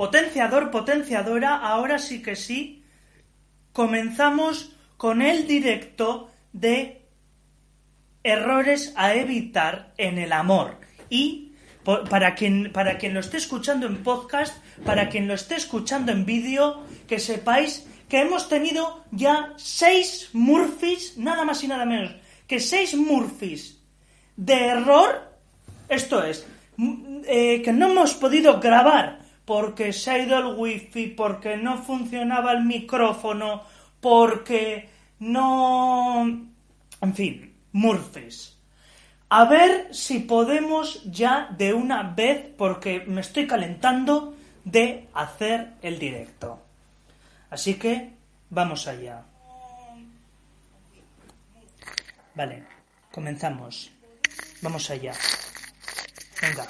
Potenciador, potenciadora, ahora sí que sí. Comenzamos con el directo de errores a evitar en el amor. Y para quien, para quien lo esté escuchando en podcast, para quien lo esté escuchando en vídeo, que sepáis que hemos tenido ya seis Murphys, nada más y nada menos, que seis Murphys de error, esto es, eh, que no hemos podido grabar porque se ha ido el wifi, porque no funcionaba el micrófono, porque no... En fin, Murphys. A ver si podemos ya de una vez, porque me estoy calentando, de hacer el directo. Así que vamos allá. Vale, comenzamos. Vamos allá. Venga.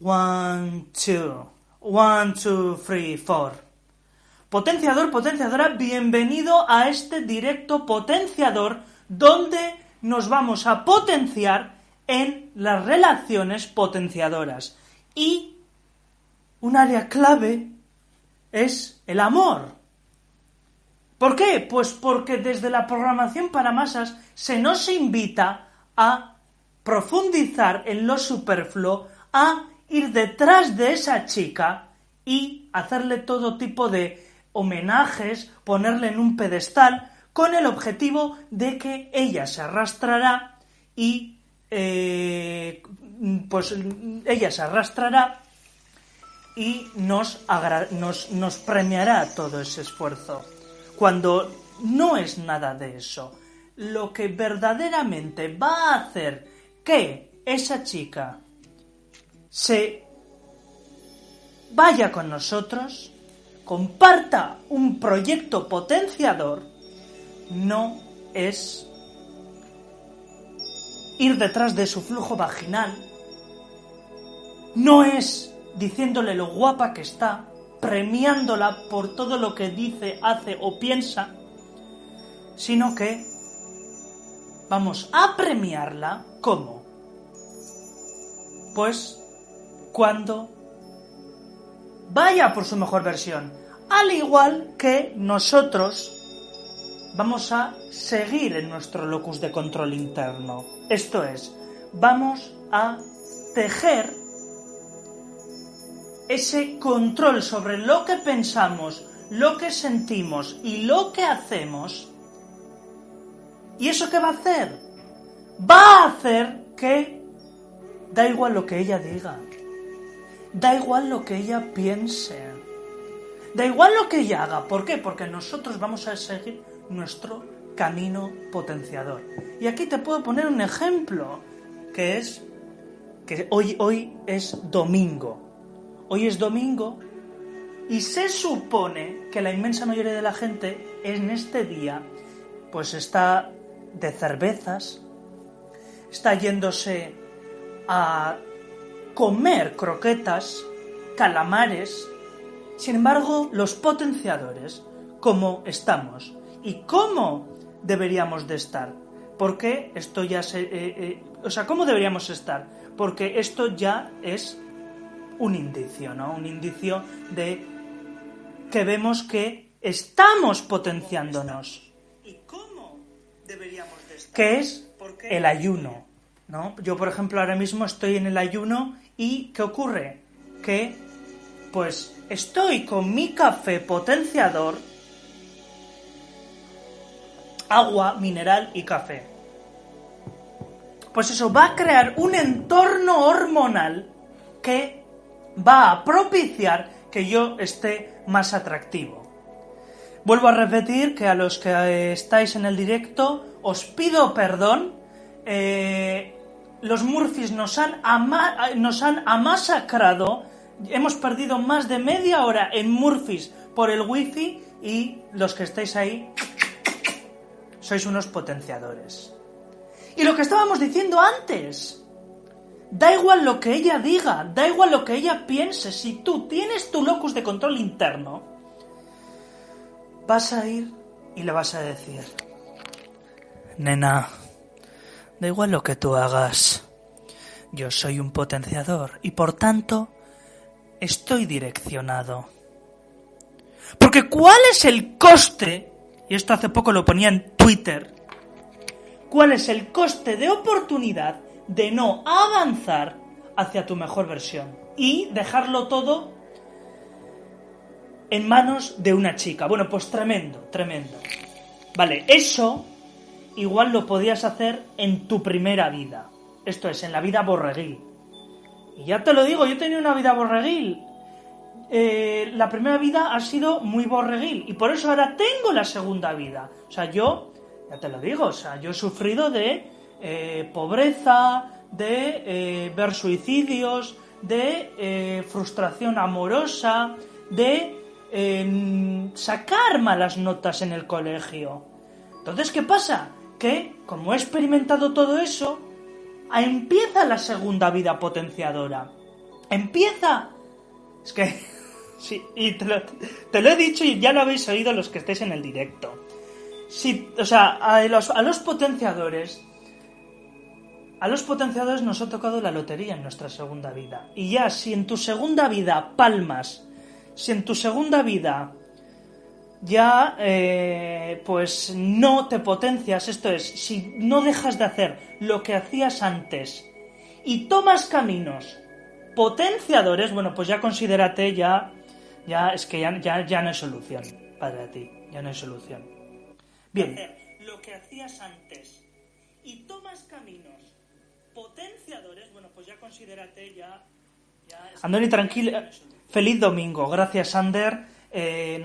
One, two. One, two, three, four. Potenciador, potenciadora, bienvenido a este directo potenciador donde nos vamos a potenciar en las relaciones potenciadoras. Y un área clave es el amor. ¿Por qué? Pues porque desde la programación para masas se nos invita a profundizar en lo superfluo, a ir detrás de esa chica y hacerle todo tipo de homenajes, ponerle en un pedestal, con el objetivo de que ella se arrastrará y eh, pues ella se arrastrará y nos, nos, nos premiará todo ese esfuerzo. Cuando no es nada de eso. Lo que verdaderamente va a hacer que esa chica se vaya con nosotros, comparta un proyecto potenciador, no es ir detrás de su flujo vaginal, no es diciéndole lo guapa que está, premiándola por todo lo que dice, hace o piensa, sino que vamos a premiarla como pues cuando vaya por su mejor versión, al igual que nosotros vamos a seguir en nuestro locus de control interno. Esto es, vamos a tejer ese control sobre lo que pensamos, lo que sentimos y lo que hacemos. ¿Y eso qué va a hacer? Va a hacer que da igual lo que ella diga, da igual lo que ella piense, da igual lo que ella haga. ¿Por qué? Porque nosotros vamos a seguir nuestro camino potenciador. Y aquí te puedo poner un ejemplo, que es que hoy, hoy es domingo. Hoy es domingo y se supone que la inmensa mayoría de la gente en este día pues está de cervezas, está yéndose a comer croquetas, calamares. Sin embargo, los potenciadores, ¿cómo estamos? ¿Y cómo deberíamos de estar? Porque esto ya se... Eh, eh, o sea, ¿cómo deberíamos estar? Porque esto ya es un indicio, ¿no? Un indicio de que vemos que estamos potenciándonos. ¿Y cómo deberíamos de estar? Que es el ayuno, ¿no? Yo, por ejemplo, ahora mismo estoy en el ayuno y ¿qué ocurre? Que, pues, estoy con mi café potenciador, agua, mineral y café. Pues eso va a crear un entorno hormonal que va a propiciar que yo esté más atractivo. Vuelvo a repetir que a los que estáis en el directo os pido perdón. Eh, los Murphys nos han, nos han amasacrado. Hemos perdido más de media hora en Murphys por el wifi y los que estáis ahí sois unos potenciadores. Y lo que estábamos diciendo antes, Da igual lo que ella diga, da igual lo que ella piense, si tú tienes tu locus de control interno, vas a ir y le vas a decir, nena, da igual lo que tú hagas, yo soy un potenciador y por tanto estoy direccionado. Porque ¿cuál es el coste? Y esto hace poco lo ponía en Twitter. ¿Cuál es el coste de oportunidad de no avanzar hacia tu mejor versión? Y dejarlo todo en manos de una chica. Bueno, pues tremendo, tremendo. Vale, eso igual lo podías hacer en tu primera vida. Esto es, en la vida borreguil. Y ya te lo digo, yo tenido una vida borreguil. Eh, la primera vida ha sido muy borreguil y por eso ahora tengo la segunda vida. O sea, yo, ya te lo digo, o sea, yo he sufrido de eh, pobreza, de eh, ver suicidios, de frustración amorosa, de sacar malas notas en el colegio. Entonces, ¿qué pasa? Que, como he experimentado todo eso, empieza la segunda vida potenciadora. Empieza. Es que. Sí, y te lo, he dicho y ya lo habéis oído los que estéis en el directo. Sí, o sea, a los, a los potenciadores. A los potenciadores nos ha tocado la lotería en nuestra segunda vida. Y ya, si en tu segunda vida palmas, si en tu segunda vida ya eh, pues no te potencias, esto es, si no dejas de hacer lo que hacías antes y tomas caminos potenciadores, bueno, pues ya considérate ya, ya es que ya, ya, ya no hay solución para ti, ya no hay solución. Bien. Lo que hacías antes y tomas caminos potenciadores, bueno, pues ya considérate ya... ya Andoni, tranquilo, feliz domingo, gracias Ander. Eh,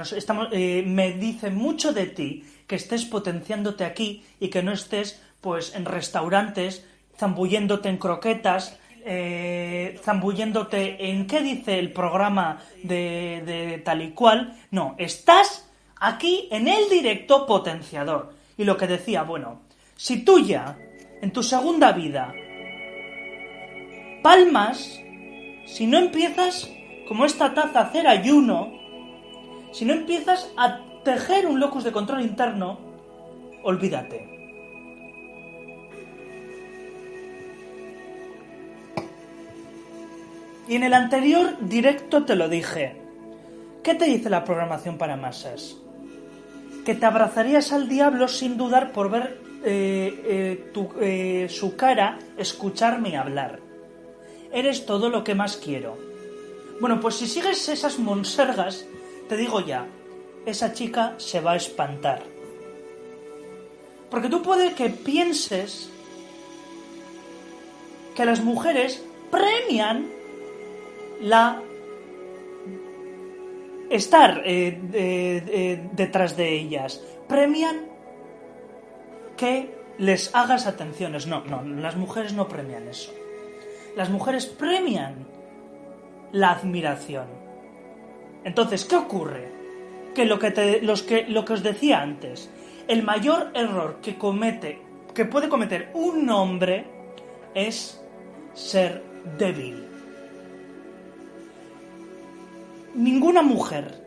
eh, me dice mucho de ti que estés potenciándote aquí y que no estés pues en restaurantes zambulléndote en croquetas, eh, zambulléndote en qué dice el programa de, de tal y cual. No, estás aquí en el directo potenciador. Y lo que decía, bueno, si tú ya en tu segunda vida palmas, si no empiezas como esta taza a hacer ayuno, si no empiezas a tejer un locus de control interno, olvídate. Y en el anterior directo te lo dije. ¿Qué te dice la programación para masas? Que te abrazarías al diablo sin dudar por ver eh, eh, eh, su cara, escucharme hablar. Eres todo lo que más quiero. Bueno, pues si sigues esas monsergas, te digo ya, esa chica se va a espantar. Porque tú puedes que pienses que las mujeres premian la estar eh, detrás de ellas, premian que les hagas atenciones. No, no, las mujeres no premian eso. Las mujeres premian la admiración. Entonces, ¿qué ocurre? Que lo que, los que lo que os decía antes, el mayor error que comete, que puede cometer un hombre es ser débil. Ninguna mujer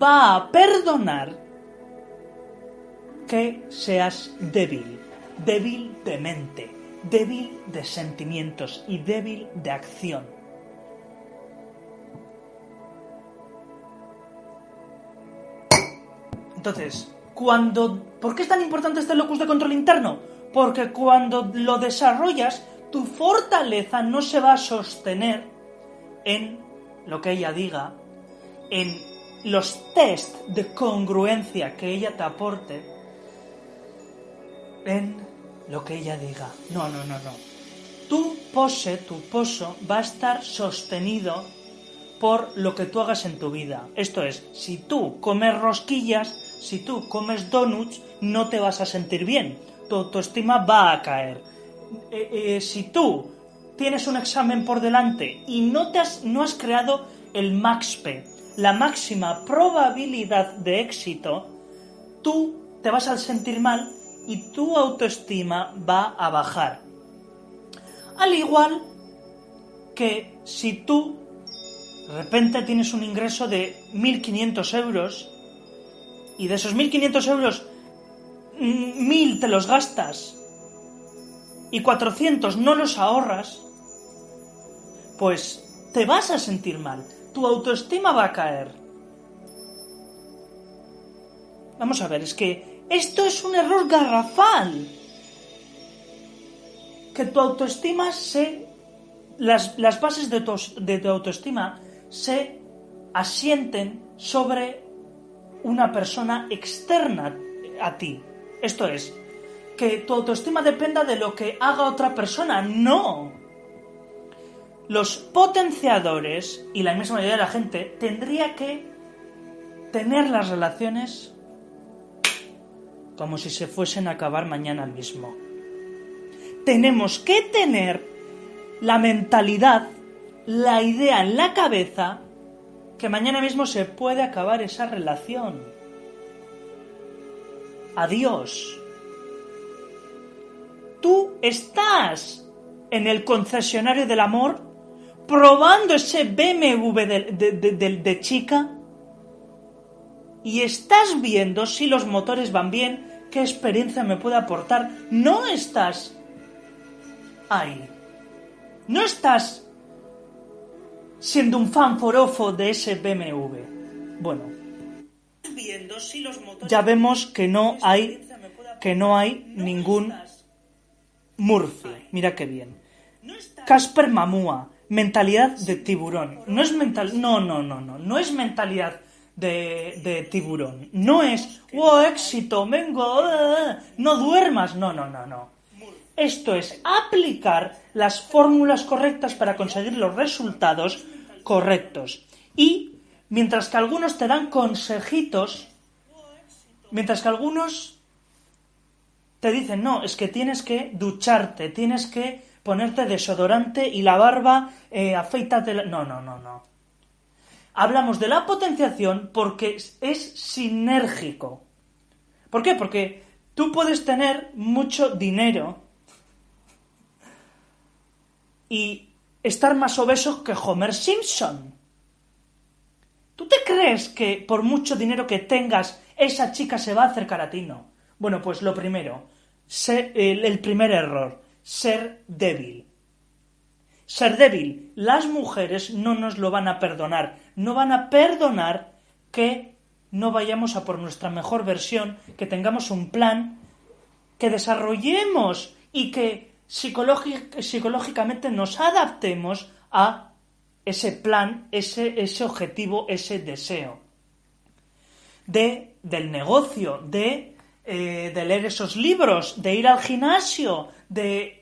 va a perdonar que seas débil, débil de mente, débil de sentimientos y débil de acción. Entonces, cuando... ¿Por qué es tan importante este locus de control interno? Porque cuando lo desarrollas, tu fortaleza no se va a sostener en lo que ella diga, en los test de congruencia que ella te aporte, en lo que ella diga. No, no, no, no. Tu pose, tu poso va a estar sostenido por lo que tú hagas en tu vida. Esto es, si tú comes rosquillas, si tú comes donuts, no te vas a sentir bien. Tu autoestima va a caer. Eh, eh, si tú tienes un examen por delante y no, has, no has creado el MAXPE, la máxima probabilidad de éxito, tú te vas a sentir mal y tu autoestima va a bajar. Al igual que si tú de repente tienes un ingreso de 1.500 euros y de esos 1.500 euros, 1.000 te los gastas y 400 no los ahorras, pues te vas a sentir mal, tu autoestima va a caer. Vamos a ver, es que esto es un error garrafal. Que tu autoestima se... Las, las bases de tu, de tu autoestima se asienten sobre una persona externa a ti. Esto es, que tu autoestima dependa de lo que haga otra persona. No. Los potenciadores y la inmensa mayoría de la gente tendría que tener las relaciones como si se fuesen a acabar mañana mismo. Tenemos que tener la mentalidad, la idea en la cabeza que mañana mismo se puede acabar esa relación. Adiós. Tú estás en el concesionario del amor probando ese BMW de, de chica y estás viendo si los motores van bien, qué experiencia me puede aportar. No estás ahí. No estás siendo un fan forofo de ese BMW. Bueno, ya vemos que no hay que no hay ningún Murphy. Mira qué bien. Casper Mamua, mentalidad de tiburón. No es mental, no, no, no, no, no es mentalidad de, tiburón. No es, oh, éxito, vengo, eh, no duermas. No, no, no, no. Esto es aplicar las fórmulas correctas para conseguir los resultados correctos. Y mientras que algunos te dan consejitos, mientras que algunos te dicen, no, es que tienes que ducharte, tienes que ponerte desodorante y la barba, eh, afeítate. No, no, no, no hablamos de la potenciación porque es sinérgico. ¿Por qué? Porque tú puedes tener mucho dinero y estar más obeso que Homer Simpson. ¿Tú te crees que por mucho dinero que tengas, esa chica se va a acercar a ti? No. Bueno, pues lo primero, el primer error, ser débil. Ser débil. Las mujeres no nos lo van a perdonar. No van a perdonar que no vayamos a por nuestra mejor versión, que tengamos un plan, que desarrollemos y que psicológicamente nos adaptemos a ese plan, ese, ese objetivo, ese deseo. De, del negocio, de, eh, de leer esos libros, de ir al gimnasio, de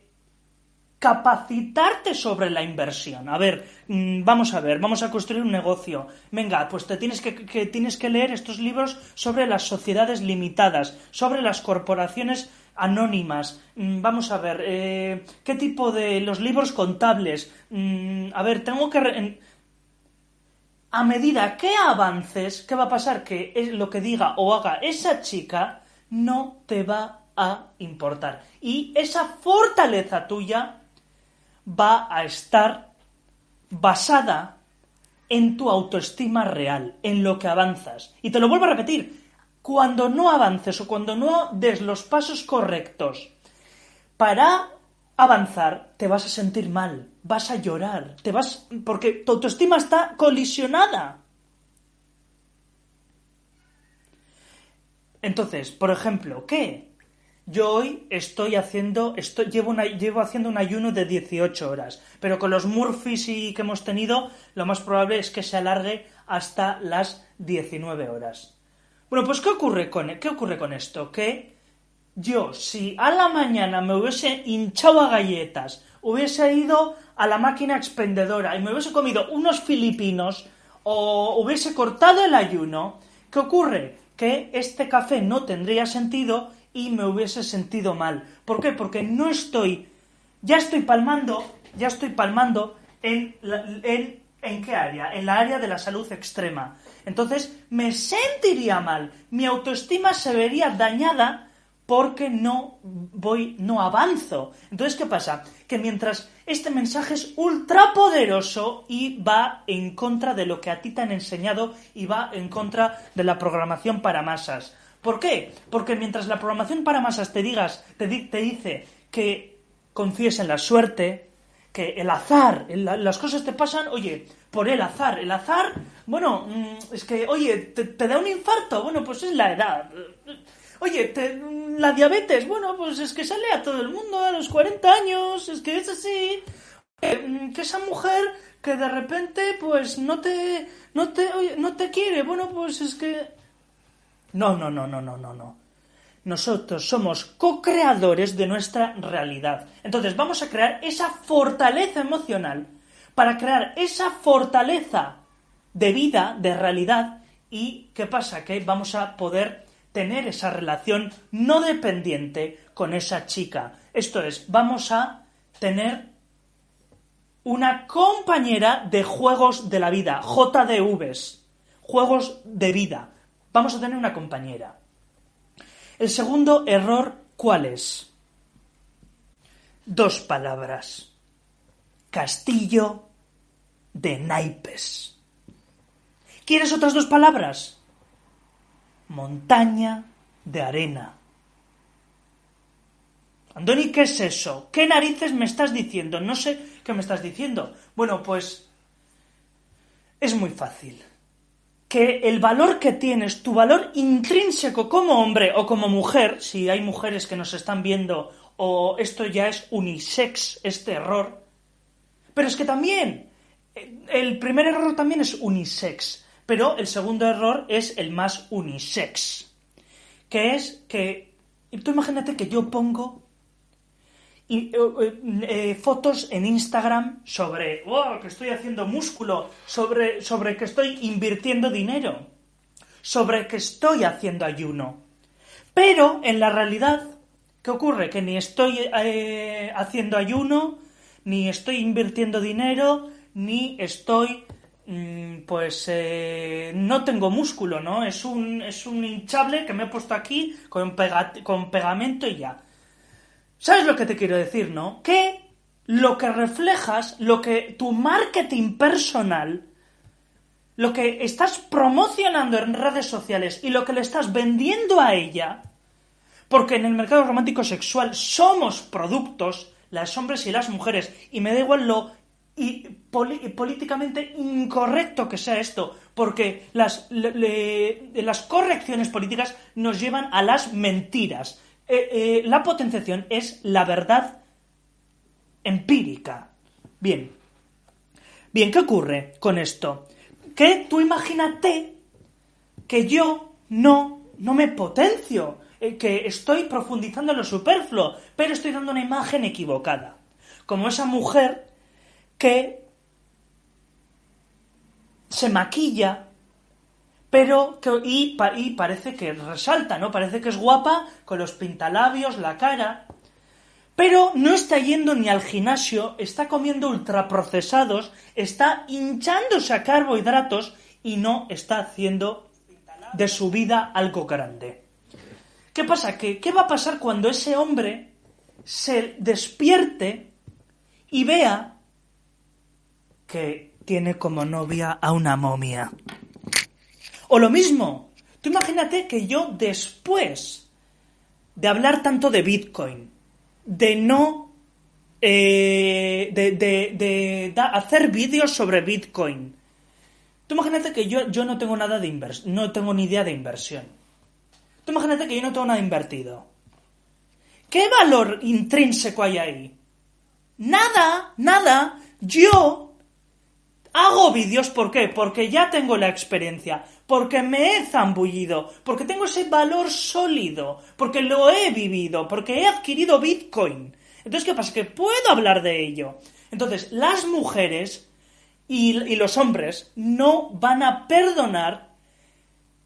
capacitarte sobre la inversión. A ver, mm, vamos a ver, vamos a construir un negocio. Venga, pues te tienes que, tienes que leer estos libros sobre las sociedades limitadas, sobre las corporaciones anónimas. Mm, vamos a ver, eh, ¿qué tipo de los libros contables? Mm, a ver, tengo que... A medida que avances, ¿qué va a pasar? Que lo que diga o haga esa chica no te va a importar. Y esa fortaleza tuya va a estar basada en tu autoestima real, en lo que avanzas. Y te lo vuelvo a repetir, cuando no avances o cuando no des los pasos correctos para avanzar, te vas a sentir mal, vas a llorar, te vas porque tu autoestima está colisionada. Entonces, por ejemplo, ¿qué? Yo hoy estoy haciendo, llevo, llevo haciendo un ayuno de 18 horas, pero con los Murphys y que hemos tenido, lo más probable es que se alargue hasta las 19 horas. Bueno, pues ¿qué ocurre con, qué ocurre con esto? Que yo, si a la mañana me hubiese hinchado a galletas, hubiese ido a la máquina expendedora y me hubiese comido unos filipinos o hubiese cortado el ayuno, ¿qué ocurre? Que este café no tendría sentido y me hubiese sentido mal. ¿Por qué? Porque no estoy, ya estoy palmando, ya estoy palmando en, en, ¿en qué área? En la área de la salud extrema. Entonces me sentiría mal, mi autoestima se vería dañada porque no voy, no avanzo. Entonces, ¿qué pasa? Que mientras este mensaje es ultra poderoso y va en contra de lo que a ti te han enseñado y va en contra de la programación para masas. ¿Por qué? Porque mientras la programación para masas te digas, te, te dice que confíes en la suerte, que el azar, las cosas te pasan, oye, por el azar. El azar, bueno, mm, es que, oye, te, da un infarto, bueno, pues es la edad. Oye, la diabetes, bueno, pues es que sale a todo el mundo a los 40 años, es que es así. Mm, que esa mujer que de repente, pues no te, no te, no te quiere, bueno, pues es que... No, no, no, no, no, no, no. Nosotros somos co-creadores de nuestra realidad. Entonces vamos a crear esa fortaleza emocional para crear esa fortaleza de vida, de realidad. ¿Y qué pasa? Que vamos a poder tener esa relación no dependiente con esa chica. Esto es, vamos a tener una compañera de juegos de la vida, JDVs, juegos de vida. Vamos a tener una compañera. El segundo error, ¿cuál es? Dos palabras. Castillo de naipes. ¿Quieres otras dos palabras? Montaña de arena. Andoni, ¿qué es eso? ¿Qué narices me estás diciendo? No sé qué me estás diciendo. Bueno, pues es muy fácil que el valor que tienes, tu valor intrínseco como hombre o como mujer, si hay mujeres que nos están viendo o esto ya es unisex, este error, pero es que también, el primer error también es unisex, pero el segundo error es el más unisex, que es que, tú imagínate que yo pongo eh, eh, fotos en Instagram sobre oh, que estoy haciendo músculo, sobre, sobre que estoy invirtiendo dinero, sobre que estoy haciendo ayuno. Pero en la realidad, ¿qué ocurre? Que ni estoy eh, haciendo ayuno, ni estoy invirtiendo dinero, ni estoy mm, pues no tengo músculo, ¿no? Es un, es un hinchable que me he puesto aquí con, con pegamento y ya. ¿Sabes lo que te quiero decir, no? Que lo que reflejas, lo que tu marketing personal, lo que estás promocionando en redes sociales y lo que le estás vendiendo a ella, porque en el mercado romántico sexual somos productos, las hombres y las mujeres, y me da igual lo y políticamente incorrecto que sea esto, porque las, las correcciones políticas nos llevan a las mentiras. Eh, eh, la potenciación es la verdad empírica. Bien. Bien, ¿qué ocurre con esto? Que tú imagínate que yo no, no me potencio, eh, que estoy profundizando en lo superfluo, pero estoy dando una imagen equivocada. Como esa mujer que se maquilla pero que, y, parece que resalta, ¿no? Parece que es guapa con los pintalabios, la cara, pero no está yendo ni al gimnasio, está comiendo ultraprocesados, está hinchándose a carbohidratos y no está haciendo de su vida algo grande. ¿Qué pasa? ¿Qué, ¿Qué va a pasar cuando ese hombre se despierte y vea tiene como novia a una momia? O lo mismo, tú imagínate que yo después de hablar tanto de Bitcoin, de no... Eh, de, de, hacer vídeos sobre Bitcoin, tú imagínate que yo, yo no tengo nada de inversión, no tengo ni idea de inversión. Tú imagínate que yo no tengo nada invertido. ¿Qué valor intrínseco hay ahí? Nada, nada. Yo hago vídeos, ¿por qué? Porque ya tengo la experiencia porque me he zambullido, porque tengo ese valor sólido, porque lo he vivido, porque he adquirido Bitcoin. Entonces, ¿qué pasa? Que puedo hablar de ello. Entonces, las mujeres y, los hombres no van a perdonar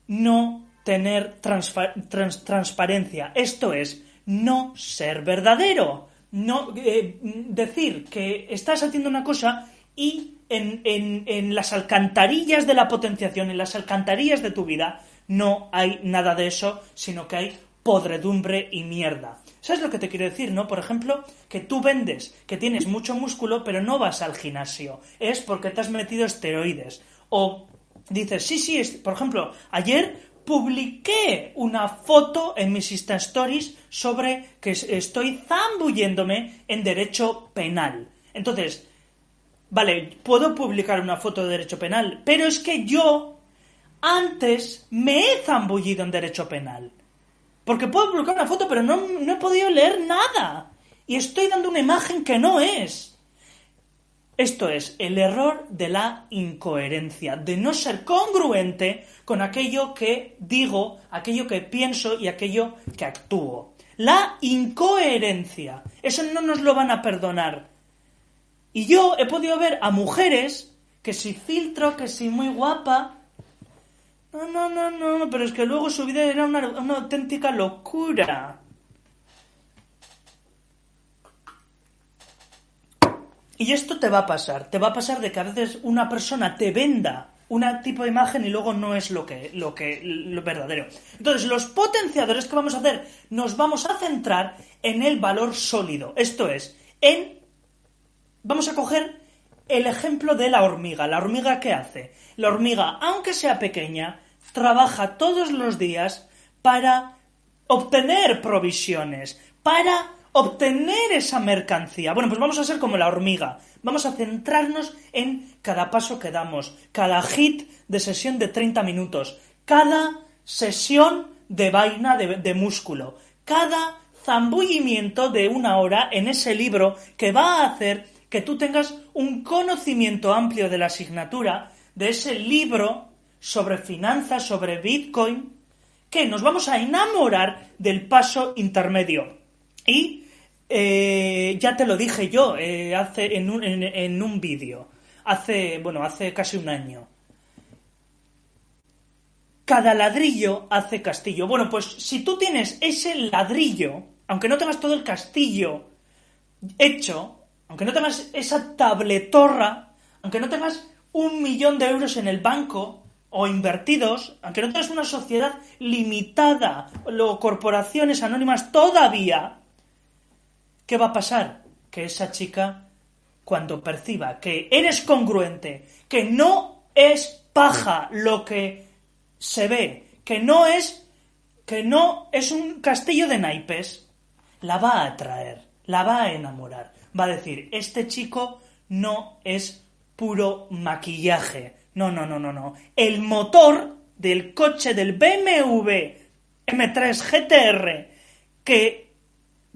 no tener transparencia. Esto es, no ser verdadero. No eh, decir que estás haciendo una cosa y en, las alcantarillas de la potenciación, en las alcantarillas de tu vida, no hay nada de eso, sino que hay podredumbre y mierda. ¿Sabes lo que te quiero decir, no? Por ejemplo, que tú vendes que tienes mucho músculo, pero no vas al gimnasio. Es porque te has metido esteroides. O dices, sí, sí, por ejemplo, ayer publiqué una foto en mis Insta Stories sobre que estoy zambulléndome en derecho penal Entonces, vale, puedo publicar una foto de derecho penal, pero es que yo antes me he zambullido en derecho penal. Porque puedo publicar una foto, pero no, no he podido leer nada. Y estoy dando una imagen que no es. Esto es el error de la incoherencia, de no ser congruente con aquello que digo, aquello que pienso y aquello que actúo. La incoherencia. Eso no nos lo van a perdonar. Y yo he podido ver a mujeres que si filtro, que si muy guapa. No, no, no, no, pero es que luego su vida era una, una auténtica locura. Y esto te va a pasar, te va a pasar de que a veces una persona te venda un tipo de imagen y luego no es lo que, lo que, lo verdadero. Entonces, los potenciadores que vamos a hacer, nos vamos a centrar en el valor sólido. Esto es, en, vamos a coger el ejemplo de la hormiga. ¿La hormiga qué hace? La hormiga, aunque sea pequeña, trabaja todos los días para obtener provisiones, para obtener esa mercancía. Bueno, pues vamos a ser como la hormiga. Vamos a centrarnos en cada paso que damos, cada hit de sesión de 30 minutos, cada sesión de vaina de, músculo, cada zambullimiento de una hora en ese libro que va a hacer que tú tengas un conocimiento amplio de la asignatura, de ese libro sobre finanzas, sobre Bitcoin, que nos vamos a enamorar del paso intermedio. Y eh, ya te lo dije yo eh, hace en un, en, un vídeo, hace, bueno, hace casi un año. Cada ladrillo hace castillo. Bueno, pues si tú tienes ese ladrillo, aunque no tengas todo el castillo hecho, aunque no tengas esa tabletorra, aunque no tengas un millón de euros en el banco o invertidos, aunque no tengas una sociedad limitada o corporaciones anónimas todavía, ¿qué va a pasar? Que esa chica, cuando perciba que eres congruente, que no es paja lo que se ve, que no es que no es un castillo de naipes, la va a atraer, la va a enamorar. Va a decir, este chico no es puro maquillaje. No, no, no, no, no. El motor del coche del BMW M3 GTR que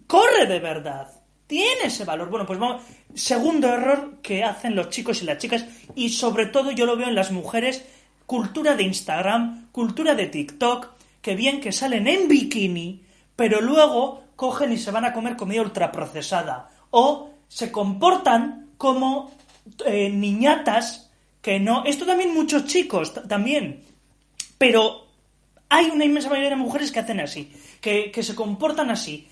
corre de verdad. Tiene ese valor. Bueno, pues vamos. Segundo error que hacen los chicos y las chicas, y sobre todo yo lo veo en las mujeres, cultura de Instagram, cultura de TikTok, que bien que salen en bikini, pero luego cogen y se van a comer comida ultraprocesada. O se comportan como eh, niñatas que no. Esto también muchos chicos, también. Pero hay una inmensa mayoría de mujeres que hacen así, que, que se comportan así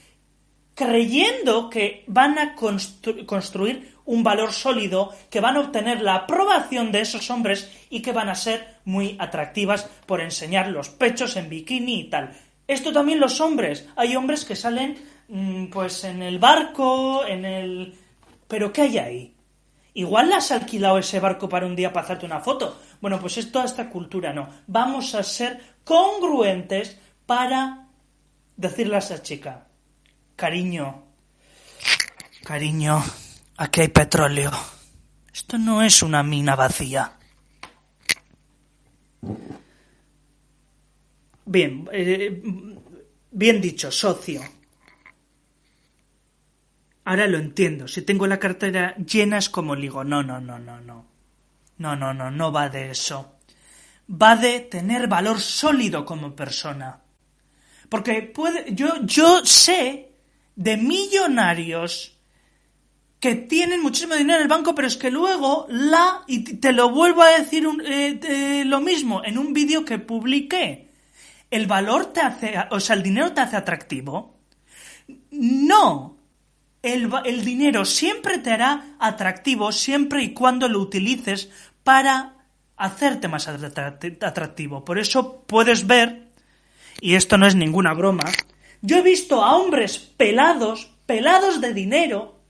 creyendo que van a construir un valor sólido, que van a obtener la aprobación de esos hombres y que van a ser muy atractivas por enseñar los pechos en bikini y tal. Esto también los hombres. Hay hombres que salen pues en el barco, en el... Pero ¿qué hay ahí? Igual has alquilado ese barco para un día para hacerte una foto. Bueno, pues es toda esta cultura, no. Vamos a ser congruentes para decirle a esa chica, Cariño, cariño, aquí hay petróleo. Esto no es una mina vacía. Bien, eh, bien dicho, socio. Ahora lo entiendo. Si tengo la cartera llena es como digo, no, no, no, no, no. No, no, no, no va de eso. Va de tener valor sólido como persona. Porque puede, yo, yo sé de millonarios que tienen muchísimo dinero en el banco, pero es que luego la, y te lo vuelvo a decir eh, lo mismo en un vídeo que publiqué, el valor te hace, o sea, el dinero te hace atractivo. No, el, dinero siempre te hará atractivo siempre y cuando lo utilices para hacerte más atractivo. Por eso puedes ver, y esto no es ninguna broma, yo he visto a hombres pelados, pelados de dinero,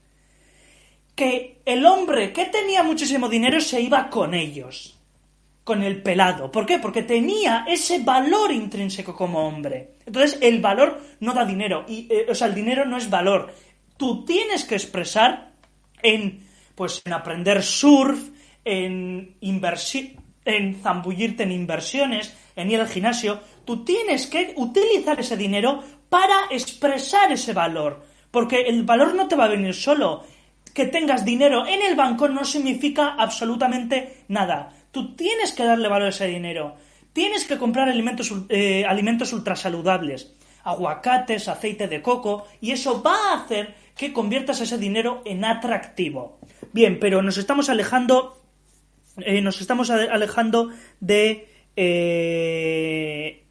que el hombre que tenía muchísimo dinero se iba con ellos, con el pelado. ¿Por qué? Porque tenía ese valor intrínseco como hombre. Entonces, el valor no da dinero, y, eh, o sea, el dinero no es valor. Tú tienes que expresar en pues en aprender surf, en en zambullirte en inversiones, en ir al gimnasio, tú tienes que utilizar ese dinero para expresar ese valor, porque el valor no te va a venir solo. Que tengas dinero en el banco no significa absolutamente nada. Tú tienes que darle valor a ese dinero. Tienes que comprar alimentos, eh, alimentos ultrasaludables, aguacates, aceite de coco, y eso va a hacer que conviertas ese dinero en atractivo. Bien, pero nos estamos alejando, eh, nos estamos alejando de, eh,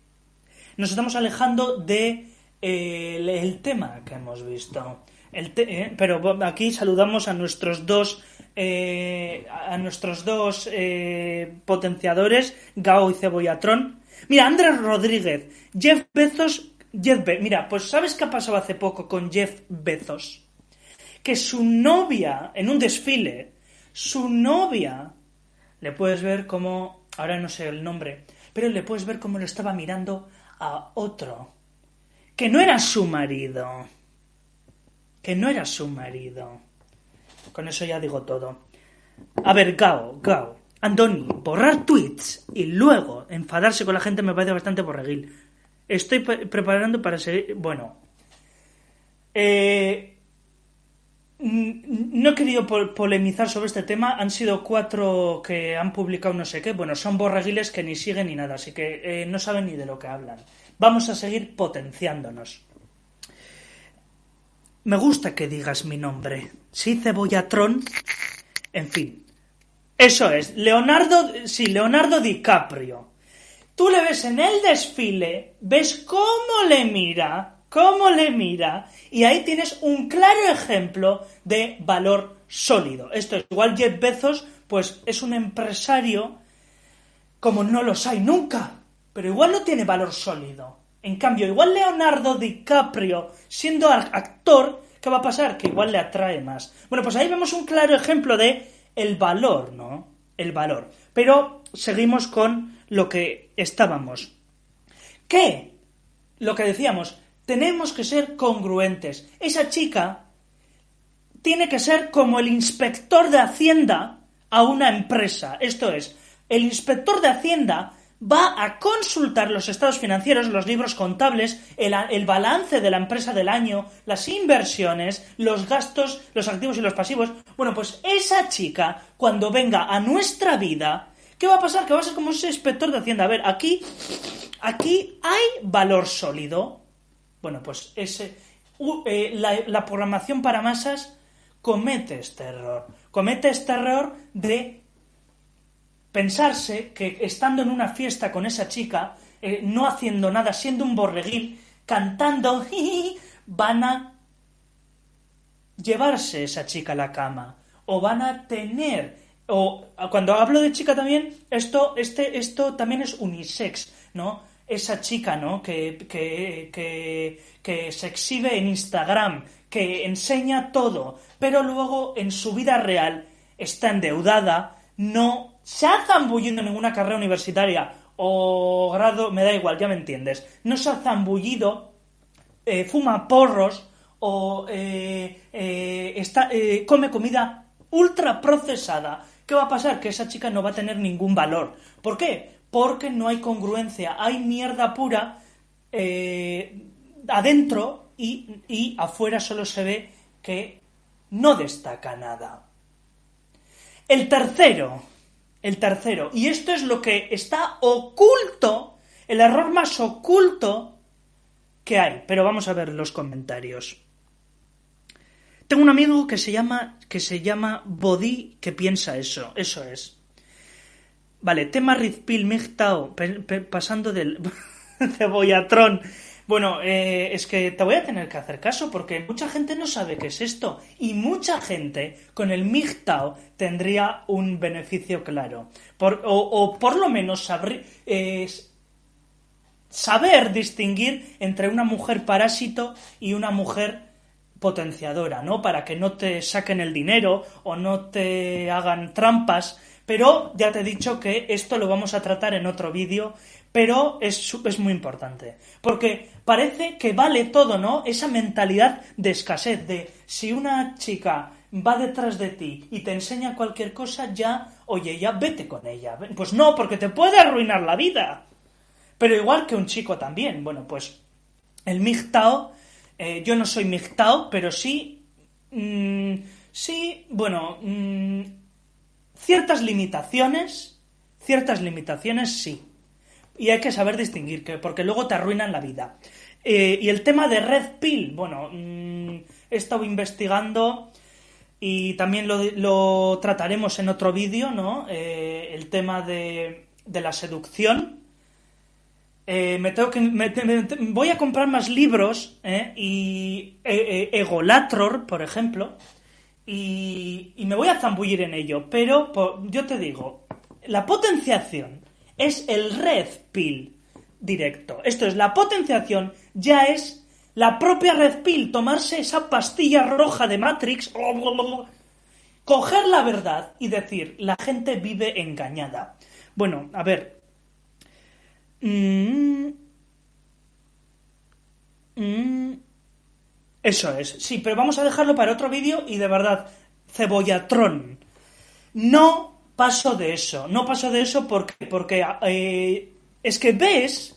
nos estamos alejando de el tema que hemos visto. Eh, pero aquí saludamos a nuestros dos eh, a nuestros dos eh, potenciadores, Gao y Cebollatron. Mira, Andrés Rodríguez, Jeff Bezos, Jeff mira, pues ¿sabes qué ha pasado hace poco con Jeff Bezos? Que su novia, en un desfile, su novia, le puedes ver como, ahora no sé el nombre, pero le puedes ver como lo estaba mirando a otro, que no era su marido que no era su marido. Con eso ya digo todo. A ver, Gao, Gao, Andoni, borrar tweets y luego enfadarse con la gente me parece bastante borreguil. Estoy preparando para seguir. Bueno. Eh, no he querido polemizar sobre este tema. Han sido cuatro que han publicado no sé qué. Bueno, son borreguiles que ni siguen ni nada, así que eh, no saben ni de lo que hablan. Vamos a seguir potenciándonos. Me gusta que digas mi nombre. Sí, Cebollatron. En fin. Eso es. Leonardo. Sí, Leonardo DiCaprio. Tú le ves en el desfile, ves cómo le mira, cómo le mira, y ahí tienes un claro ejemplo de valor sólido. Esto es igual Jeff Bezos, pues es un empresario como no los hay nunca, pero igual no tiene valor sólido. En cambio, igual Leonardo DiCaprio, siendo actor, ¿qué va a pasar? Que igual le atrae más. Bueno, pues ahí vemos un claro ejemplo de el valor, ¿no? El valor. Pero seguimos con lo que estábamos. ¿Qué? Lo que decíamos, tenemos que ser congruentes. Esa chica tiene que ser como el inspector de Hacienda a una empresa. Esto es, el inspector de Hacienda va a consultar los estados financieros, los libros contables, el, balance de la empresa del año, las inversiones, los gastos, los activos y los pasivos. Bueno, pues esa chica, cuando venga a nuestra vida, ¿qué va a pasar? Que va a ser como ese inspector de Hacienda. A ver, aquí, aquí hay valor sólido. Bueno, pues ese, eh, la programación para masas comete este error. Comete este error de pensarse que estando en una fiesta con esa chica, eh, no haciendo nada, siendo un borreguil, cantando, van a llevarse esa chica a la cama. O van a tener. O cuando hablo de chica también, esto, este, esto también es unisex, ¿no? Esa chica, ¿no? Que, que, que, que se exhibe en Instagram, que enseña todo, pero luego en su vida real está endeudada, no se ha zambullido en ninguna carrera universitaria o grado, me da igual, ya me entiendes. No se ha zambullido, eh, fuma porros o eh, eh, está, come comida ultra procesada. ¿Qué va a pasar? Que esa chica no va a tener ningún valor. ¿Por qué? Porque no hay congruencia, hay mierda pura adentro y, y afuera solo se ve que no destaca nada. El tercero, el tercero. Y esto es lo que está oculto, el error más oculto que hay. Pero vamos a ver los comentarios. Tengo un amigo que se llama, que se llama Body que piensa eso. Eso es. Vale, tema Rizpil Migtao, pasando del cebollatrón bueno, eh, es que te voy a tener que hacer caso porque mucha gente no sabe qué es esto y mucha gente con el MGTOW tendría un beneficio claro. o, por lo menos saber distinguir entre una mujer parásito y una mujer potenciadora, ¿no? Para que no te saquen el dinero o no te hagan trampas. Pero ya te he dicho que esto lo vamos a tratar en otro vídeo pero es, es, muy importante. Porque parece que vale todo, ¿no? Esa mentalidad de escasez, de si una chica va detrás de ti y te enseña cualquier cosa, ya, oye, ya vete con ella. Pues no, porque te puede arruinar la vida. Pero igual que un chico también. Bueno, pues el MGTOW, eh, yo no soy MGTOW, pero sí, mm, sí, bueno, mm, ciertas limitaciones, ciertas limitaciones sí. Y hay que saber distinguir, que, porque luego te arruinan la vida. Eh, y el tema de Red Pill, bueno, mm, he estado investigando y también lo, trataremos en otro vídeo, ¿no? Eh, el tema de, de la seducción. Eh, me tengo que, voy a comprar más libros y Egolatror, por ejemplo, y, y, me voy a zambullir en ello. Pero yo te digo, la potenciación es el red pill directo. Esto es, la potenciación ya es la propia red pill, tomarse esa pastilla roja de Matrix, coger la verdad y decir, la gente vive engañada. Bueno, a ver. Mm, mm, eso es, sí, pero vamos a dejarlo para otro vídeo y de verdad, cebollatron. No paso de eso, no paso de eso porque, porque eh, es que ves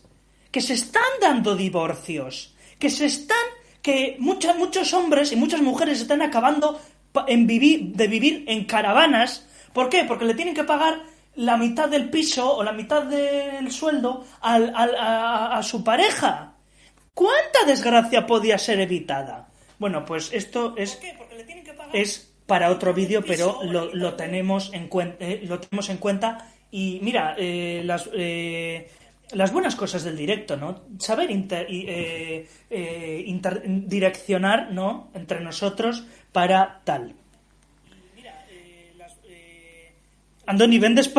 que se están dando divorcios, que se están, que muchos, muchos hombres y muchas mujeres están acabando en vivir, de vivir en caravanas. ¿Por qué? Porque le tienen que pagar la mitad del piso o la mitad del sueldo a, su pareja. ¿Cuánta desgracia podía ser evitada? Bueno, pues esto es, es para otro vídeo, pero lo, tenemos en cuenta, eh, lo tenemos en cuenta. Y mira, eh, las, eh, las buenas cosas del directo, ¿no? Saber direccionar, ¿no? Entre nosotros para tal. Andoni, vendes,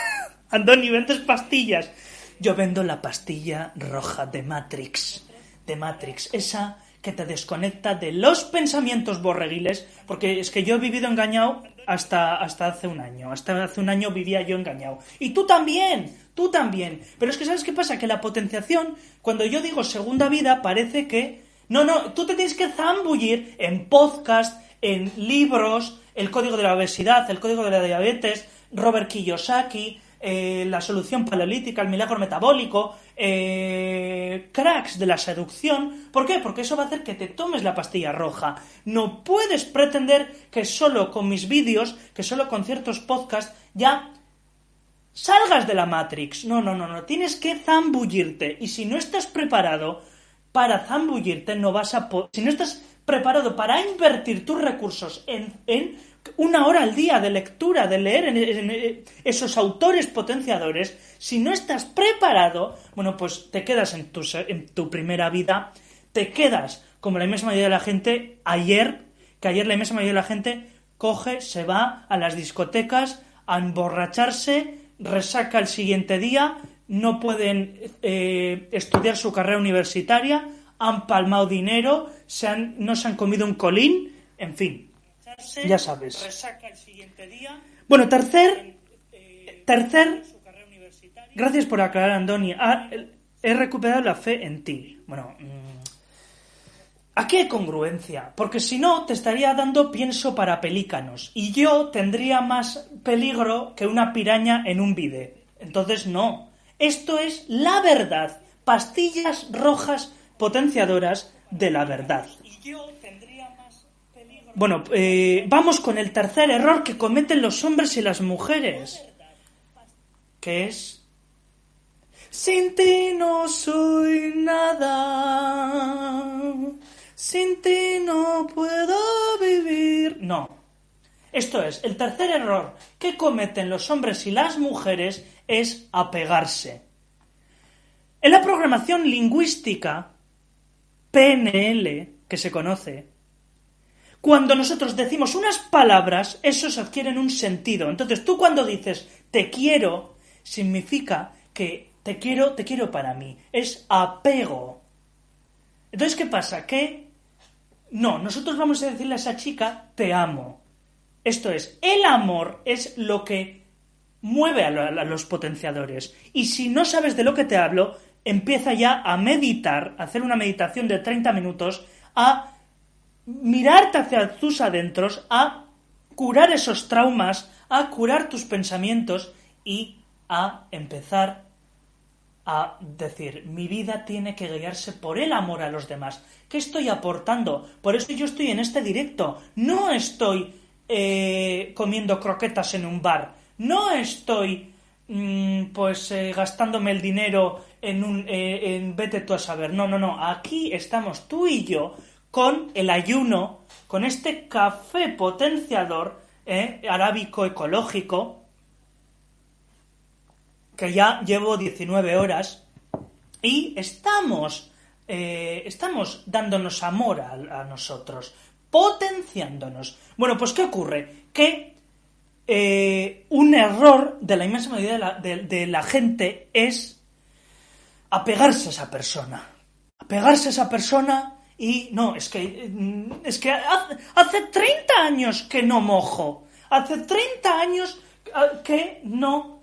Andoni, vendes pastillas. Yo vendo la pastilla roja de Matrix. De Matrix. Esa que te desconecta de los pensamientos borreguiles, porque es que yo he vivido engañado hasta, hasta hace un año. Hasta hace un año vivía yo engañado. Y tú también, tú también. Pero es que ¿sabes qué pasa? Que la potenciación, cuando yo digo segunda vida, parece que... No, no, tú te tienes que zambullir en podcast, en libros, el código de la obesidad, el código de la diabetes, Robert Kiyosaki, eh, la solución paleolítica, el milagro metabólico, eh, cracks de la seducción. ¿Por qué? Porque eso va a hacer que te tomes la pastilla roja. No puedes pretender que solo con mis vídeos, que solo con ciertos podcasts, ya salgas de la Matrix. No, no, no, no. Tienes que zambullirte. Y si no estás preparado para zambullirte, no vas a... Si no estás preparado para invertir tus recursos en, en una hora al día de lectura, de leer en, esos autores potenciadores, si no estás preparado, bueno, pues te quedas en tu, en tu primera vida, te quedas como la inmensa mayoría de la gente ayer, que ayer la inmensa mayoría de la gente coge, se va a las discotecas a emborracharse, resaca el siguiente día, no pueden eh, estudiar su carrera universitaria, han palmado dinero, se han, no se han comido un colín, en fin, ya sabes. Bueno, tercer, tercer, gracias por aclarar, Andoni. Ah, he recuperado la fe en ti. Bueno, mm, aquí hay congruencia, porque si no te estaría dando pienso para pelícanos y yo tendría más peligro que una piraña en un vide. Entonces no. Esto es la verdad. Pastillas rojas potenciadoras de la verdad. Bueno, eh, vamos con el tercer error que cometen los hombres y las mujeres, que es... Sin ti no soy nada, sin ti no puedo vivir. No. Esto es, el tercer error que cometen los hombres y las mujeres es apegarse. En la programación lingüística, PNL, que se conoce, cuando nosotros decimos unas palabras, esos adquieren un sentido. Entonces, tú cuando dices te quiero, significa que te quiero, te quiero para mí. Es apego. Entonces, ¿qué pasa? Que no, nosotros vamos a decirle a esa chica te amo. Esto es, el amor es lo que mueve a, los potenciadores. Y si no sabes de lo que te hablo, empieza ya a meditar, a hacer una meditación de 30 minutos, a mirarte hacia tus adentros, a curar esos traumas, a curar tus pensamientos y a empezar a decir, mi vida tiene que guiarse por el amor a los demás. ¿Qué estoy aportando? Por eso yo estoy en este directo. No estoy eh, comiendo croquetas en un bar. No estoy mm, pues eh, gastándome el dinero en un eh, en vete tú a saber. No, no, no. Aquí estamos tú y yo con el ayuno, con este café potenciador arábico ecológico que ya llevo 19 horas y estamos, eh, estamos dándonos amor a, nosotros, potenciándonos. Bueno, pues ¿qué ocurre? Que eh, un error de la inmensa mayoría de la, gente es apegarse a esa persona. Apegarse a esa persona y no, es que, mm, es que hace 30 años que no mojo. Hace 30 años ah, que no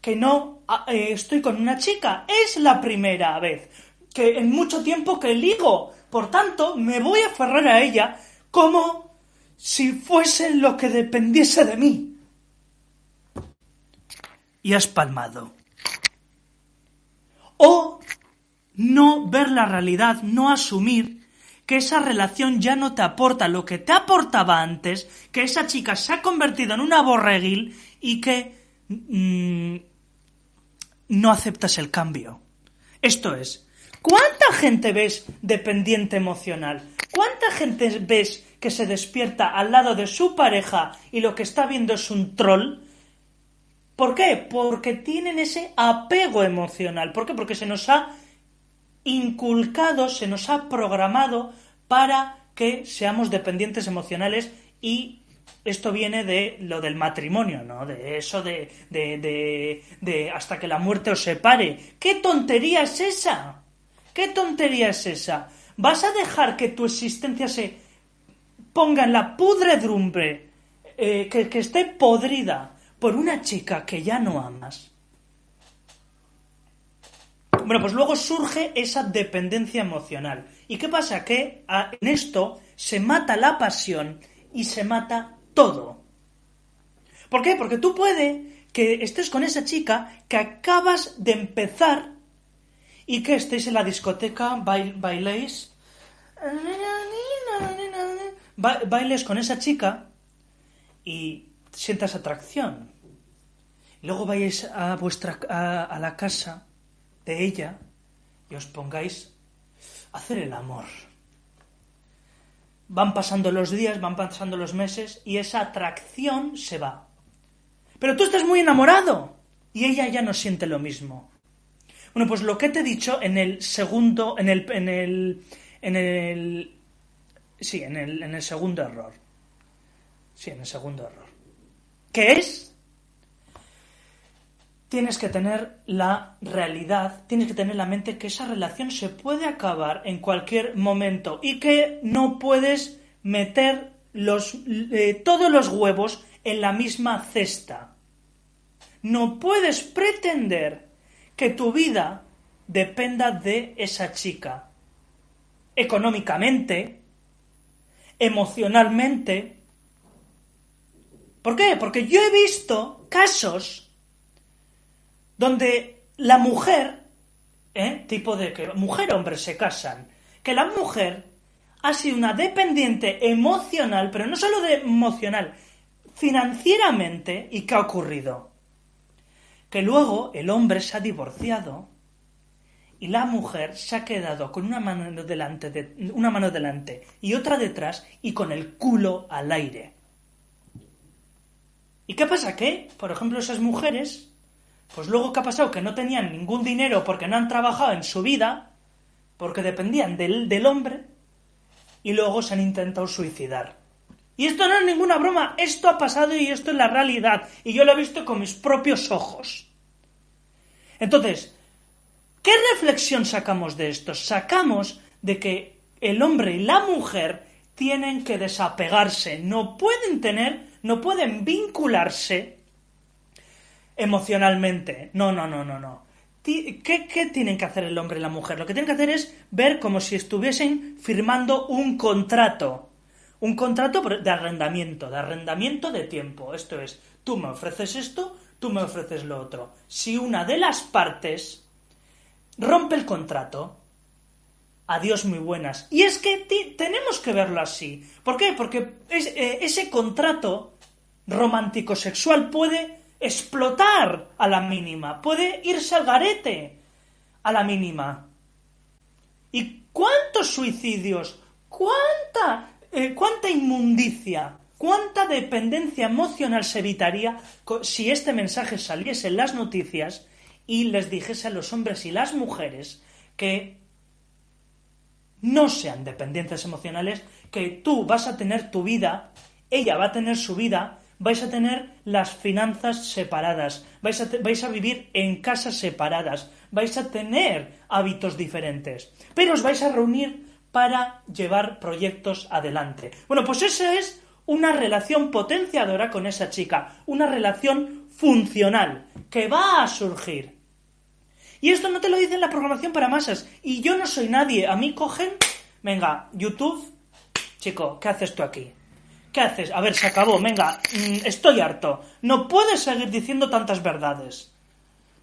que no ah, eh, estoy con una chica. Es la primera vez que en mucho tiempo que ligo. Por tanto, me voy a aferrar a ella como si fuese lo que dependiese de mí. Y has palmado. O no ver la realidad, no asumir que esa relación ya no te aporta lo que te aportaba antes, que esa chica se ha convertido en una borreguil y que mm, no aceptas el cambio. Esto es, ¿cuánta gente ves dependiente emocional? ¿Cuánta gente ves que se despierta al lado de su pareja y lo que está viendo es un troll? ¿Por qué? Porque tienen ese apego emocional. ¿Por qué? Porque se nos ha inculcado, se nos ha programado para que seamos dependientes emocionales y esto viene de lo del matrimonio, ¿no? De eso de, de, de, hasta que la muerte os separe. ¿Qué tontería es esa? ¿Qué tontería es esa? ¿Vas a dejar que tu existencia se ponga en la pudredumbre, eh, que, que esté podrida por una chica que ya no amas? Bueno, pues luego surge esa dependencia emocional. ¿Y qué pasa? Que en esto se mata la pasión y se mata todo. ¿Por qué? Porque tú puede que estés con esa chica que acabas de empezar y que estéis en la discoteca, bailéis, bailes con esa chica y sientas atracción. Luego vayáis a vuestra a la casa de ella y os pongáis a hacer el amor van pasando los días, van pasando los meses y esa atracción se va. Pero tú estás muy enamorado y ella ya no siente lo mismo. Bueno, pues lo que te he dicho en el segundo, en el, en el, en el, sí, en el, en el segundo error. Sí, en el segundo error. ¿Qué es? Tienes que tener la realidad, tienes que tener la mente que esa relación se puede acabar en cualquier momento y que no puedes meter los, eh, todos los huevos en la misma cesta. No puedes pretender que tu vida dependa de esa chica. Económicamente, emocionalmente. ¿Por qué? Porque yo he visto casos donde la mujer, ¿eh? tipo de que mujer hombre se casan, que la mujer ha sido una dependiente emocional, pero no solo de emocional, financieramente, ¿y qué ha ocurrido? Que luego el hombre se ha divorciado y la mujer se ha quedado con una mano delante, de, una mano delante y otra detrás y con el culo al aire. ¿Y qué pasa? Que, por ejemplo, esas mujeres pues luego, ¿qué ha pasado? Que no tenían ningún dinero porque no han trabajado en su vida, porque dependían del, del hombre, y luego se han intentado suicidar. Y esto no es ninguna broma, esto ha pasado y esto es la realidad, y yo lo he visto con mis propios ojos. Entonces, ¿qué reflexión sacamos de esto? Sacamos de que el hombre y la mujer tienen que desapegarse, no pueden tener, no pueden vincularse emocionalmente. No, no, no, no, no. ¿Qué, tienen que hacer el hombre y la mujer? Lo que tienen que hacer es ver como si estuviesen firmando un contrato. Un contrato de arrendamiento, de arrendamiento de tiempo. Esto es, tú me ofreces esto, tú me ofreces lo otro. Si una de las partes rompe el contrato, adiós muy buenas. Y es que tenemos que verlo así. ¿Por qué? Porque eh, ese contrato romántico sexual puede explotar a la mínima, puede irse al garete a la mínima. ¿Y cuántos suicidios? ¿Cuánta, eh, cuánta inmundicia? ¿Cuánta dependencia emocional se evitaría si este mensaje saliese en las noticias y les dijese a los hombres y las mujeres que no sean dependientes emocionales, que tú vas a tener tu vida, ella va a tener su vida, vais a tener las finanzas separadas, vais a, vivir en casas separadas, vais a tener hábitos diferentes, pero os vais a reunir para llevar proyectos adelante. Bueno, pues esa es una relación potenciadora con esa chica, una relación funcional que va a surgir. Y esto no te lo dice en la programación para masas. Y yo no soy nadie. A mí cogen, venga, YouTube, chico, ¿qué haces tú aquí? ¿Qué haces? A ver, se acabó, venga, mm, estoy harto. No puedes seguir diciendo tantas verdades.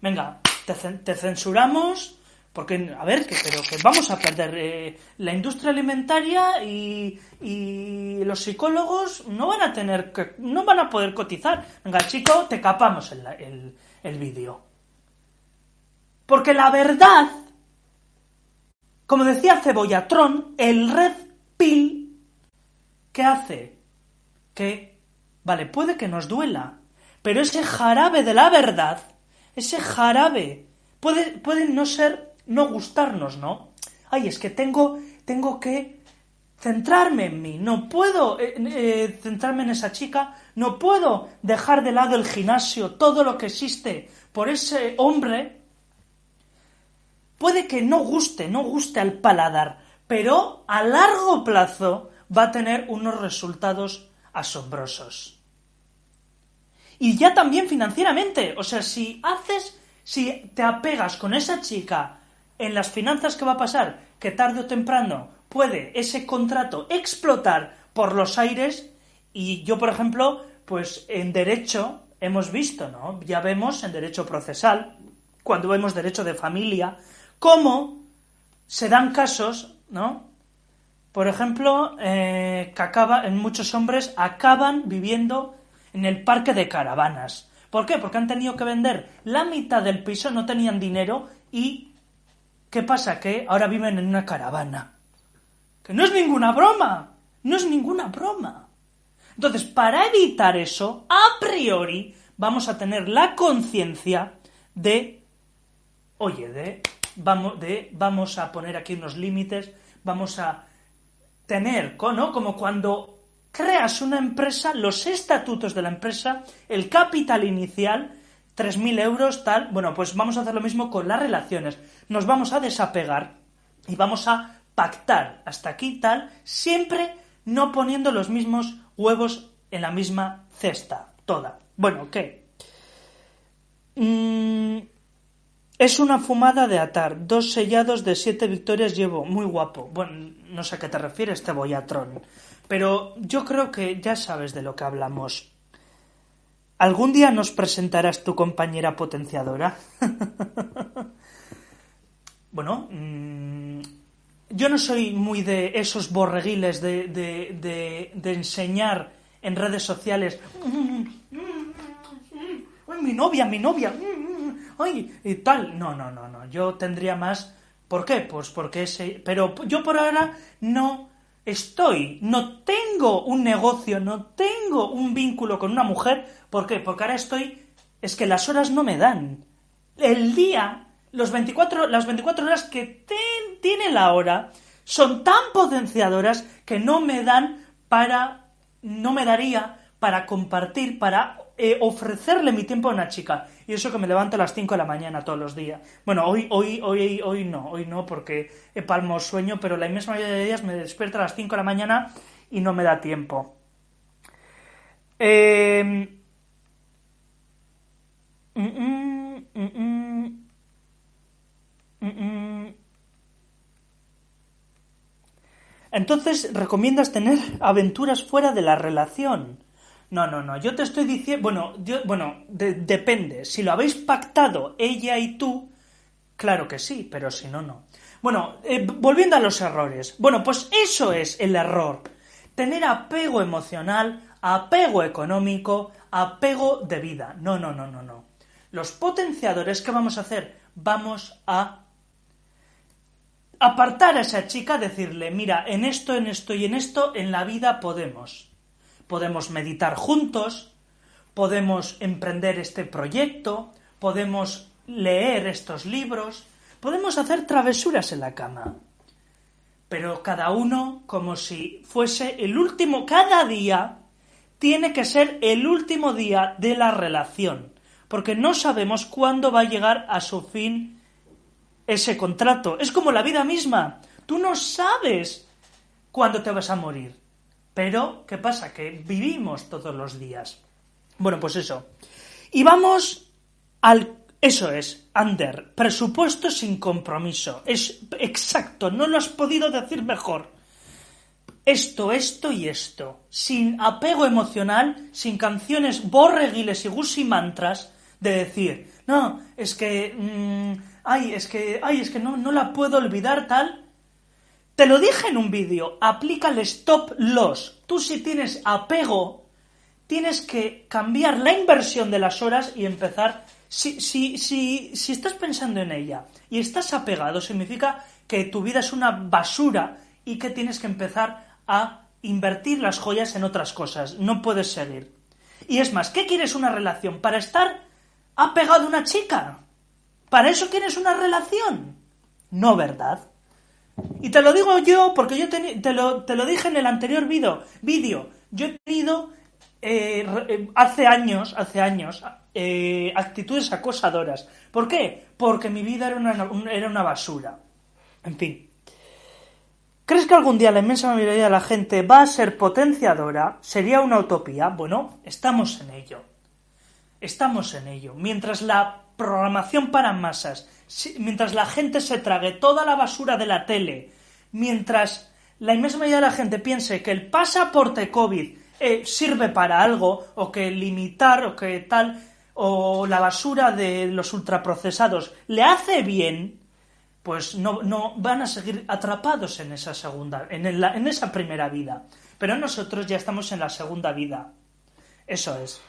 Venga, te, censuramos, porque, a ver, que, pero que vamos a perder eh, la industria alimentaria y, los psicólogos no van a tener que, no van a poder cotizar. Venga, chico, te capamos el, el, el vídeo. Porque la verdad, como decía Cebollatron, el red pill, ¿qué hace? Que, vale, puede que nos duela, pero ese jarabe de la verdad, ese jarabe, puede, no ser, no gustarnos, ¿no? Ay, es que tengo, tengo que centrarme en mí, no puedo eh, eh, centrarme en esa chica, no puedo dejar de lado el gimnasio, todo lo que existe por ese hombre, puede que no guste, no guste al paladar, pero a largo plazo va a tener unos resultados asombrosos. Y ya también financieramente, o sea, si haces, si te apegas con esa chica en las finanzas que va a pasar, que tarde o temprano puede ese contrato explotar por los aires, y yo, por ejemplo, pues en derecho hemos visto, ¿no? Ya vemos en derecho procesal, cuando vemos derecho de familia, cómo se dan casos, ¿no? Por ejemplo, eh, que acaba, muchos hombres acaban viviendo en el parque de caravanas. ¿Por qué? Porque han tenido que vender la mitad del piso, no tenían dinero y ¿qué pasa? Que ahora viven en una caravana. Que no es ninguna broma, no es ninguna broma. Entonces, para evitar eso, a priori, vamos a tener la conciencia de, oye, de vamos, de, vamos a poner aquí unos límites, vamos a tener, ¿no? Como cuando creas una empresa, los estatutos de la empresa, el capital inicial, 3.000 euros, tal. Bueno, pues vamos a hacer lo mismo con las relaciones. Nos vamos a desapegar y vamos a pactar hasta aquí, tal, siempre no poniendo los mismos huevos en la misma cesta, toda. Bueno, ¿qué? Mm, es una fumada de atar. Dos sellados de siete victorias llevo. Muy guapo. Bueno, no sé a qué te refieres, este boyatrón. Pero yo creo que ya sabes de lo que hablamos. ¿Algún día nos presentarás tu compañera potenciadora? bueno, mm, yo no soy muy de esos borreguiles de, de, de, enseñar en redes sociales. mi novia, mi novia! ¡Ay! y tal. No, no, no, no. Yo tendría más. ¿Por qué? Pues porque ese. Pero yo por ahora no estoy, no tengo un negocio, no tengo un vínculo con una mujer. ¿Por qué? Porque ahora estoy. Es que las horas no me dan. El día, los 24, las 24 horas que tiene la hora son tan potenciadoras que no me dan para. No me daría para compartir, para eh, ofrecerle mi tiempo a una chica. Y eso que me levanto a las 5 de la mañana todos los días. Bueno, hoy, hoy, hoy, hoy no, hoy no, porque he palmo sueño, pero la inmensa mayoría de días me despierto a las 5 de la mañana y no me da tiempo. Em, mm, mm, mm, entonces recomiendas tener aventuras fuera de la relación. No, no, no, yo te estoy diciendo, bueno, bueno, depende. Si lo habéis pactado ella y tú, claro que sí, pero si no, no. Bueno, eh, volviendo a los errores. Bueno, pues eso es el error. Tener apego emocional, apego económico, apego de vida. No, no, no, no, no. Los potenciadores, ¿qué vamos a hacer? Vamos a apartar a esa chica, decirle, mira, en esto, en esto y en esto, en la vida podemos. Podemos meditar juntos, podemos emprender este proyecto, podemos leer estos libros, podemos hacer travesuras en la cama. Pero cada uno como si fuese el último, cada día tiene que ser el último día de la relación, porque no sabemos cuándo va a llegar a su fin ese contrato. Es como la vida misma. Tú no sabes cuándo te vas a morir. Pero, ¿qué pasa? Que vivimos todos los días. Bueno, pues eso. Y vamos al... Eso es, under, presupuesto sin compromiso. Es exacto, no lo has podido decir mejor. Esto, esto y esto. Sin apego emocional, sin canciones borreguiles y gusimantras de decir, no, es que... Mm, ay, es que, ay, es que no, no la puedo olvidar tal. Te lo dije en un vídeo, aplica el stop loss. Tú si tienes apego, tienes que cambiar la inversión de las horas y empezar. Si, si, si, si estás pensando en ella y estás apegado, significa que tu vida es una basura y que tienes que empezar a invertir las joyas en otras cosas. No puedes seguir. Y es más, ¿qué quieres una relación? ¿Para estar apegado a una chica? ¿Para eso quieres una relación? No, ¿verdad? Y te lo digo yo porque yo te, lo, te, lo, dije en el anterior vídeo. Yo he tenido eh, eh, hace años, hace años, eh, actitudes acosadoras. ¿Por qué? Porque mi vida era una, era una basura. En fin. ¿Crees que algún día la inmensa mayoría de la gente va a ser potenciadora? ¿Sería una utopía? Bueno, estamos en ello. Estamos en ello. Mientras la programación para masas, mientras la gente se trague toda la basura de la tele, mientras la inmensa mayoría de la gente piense que el pasaporte COVID eh, sirve para algo, o que limitar, o que tal, o la basura de los ultraprocesados le hace bien, pues no, no van a seguir atrapados en esa segunda, en, en esa primera vida. Pero nosotros ya estamos en la segunda vida. Eso es.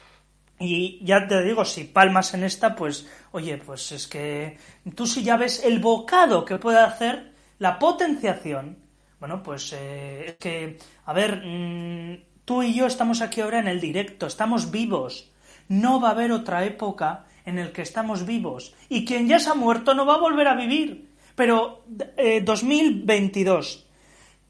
Y ya te digo, si palmas en esta, pues, oye, pues es que tú si ya ves el bocado que puede hacer la potenciación, bueno, pues eh, es que, a ver, mm, tú y yo estamos aquí ahora en el directo, estamos vivos. No va a haber otra época en el que estamos vivos. Y quien ya se ha muerto no va a volver a vivir. Pero eh, 2022,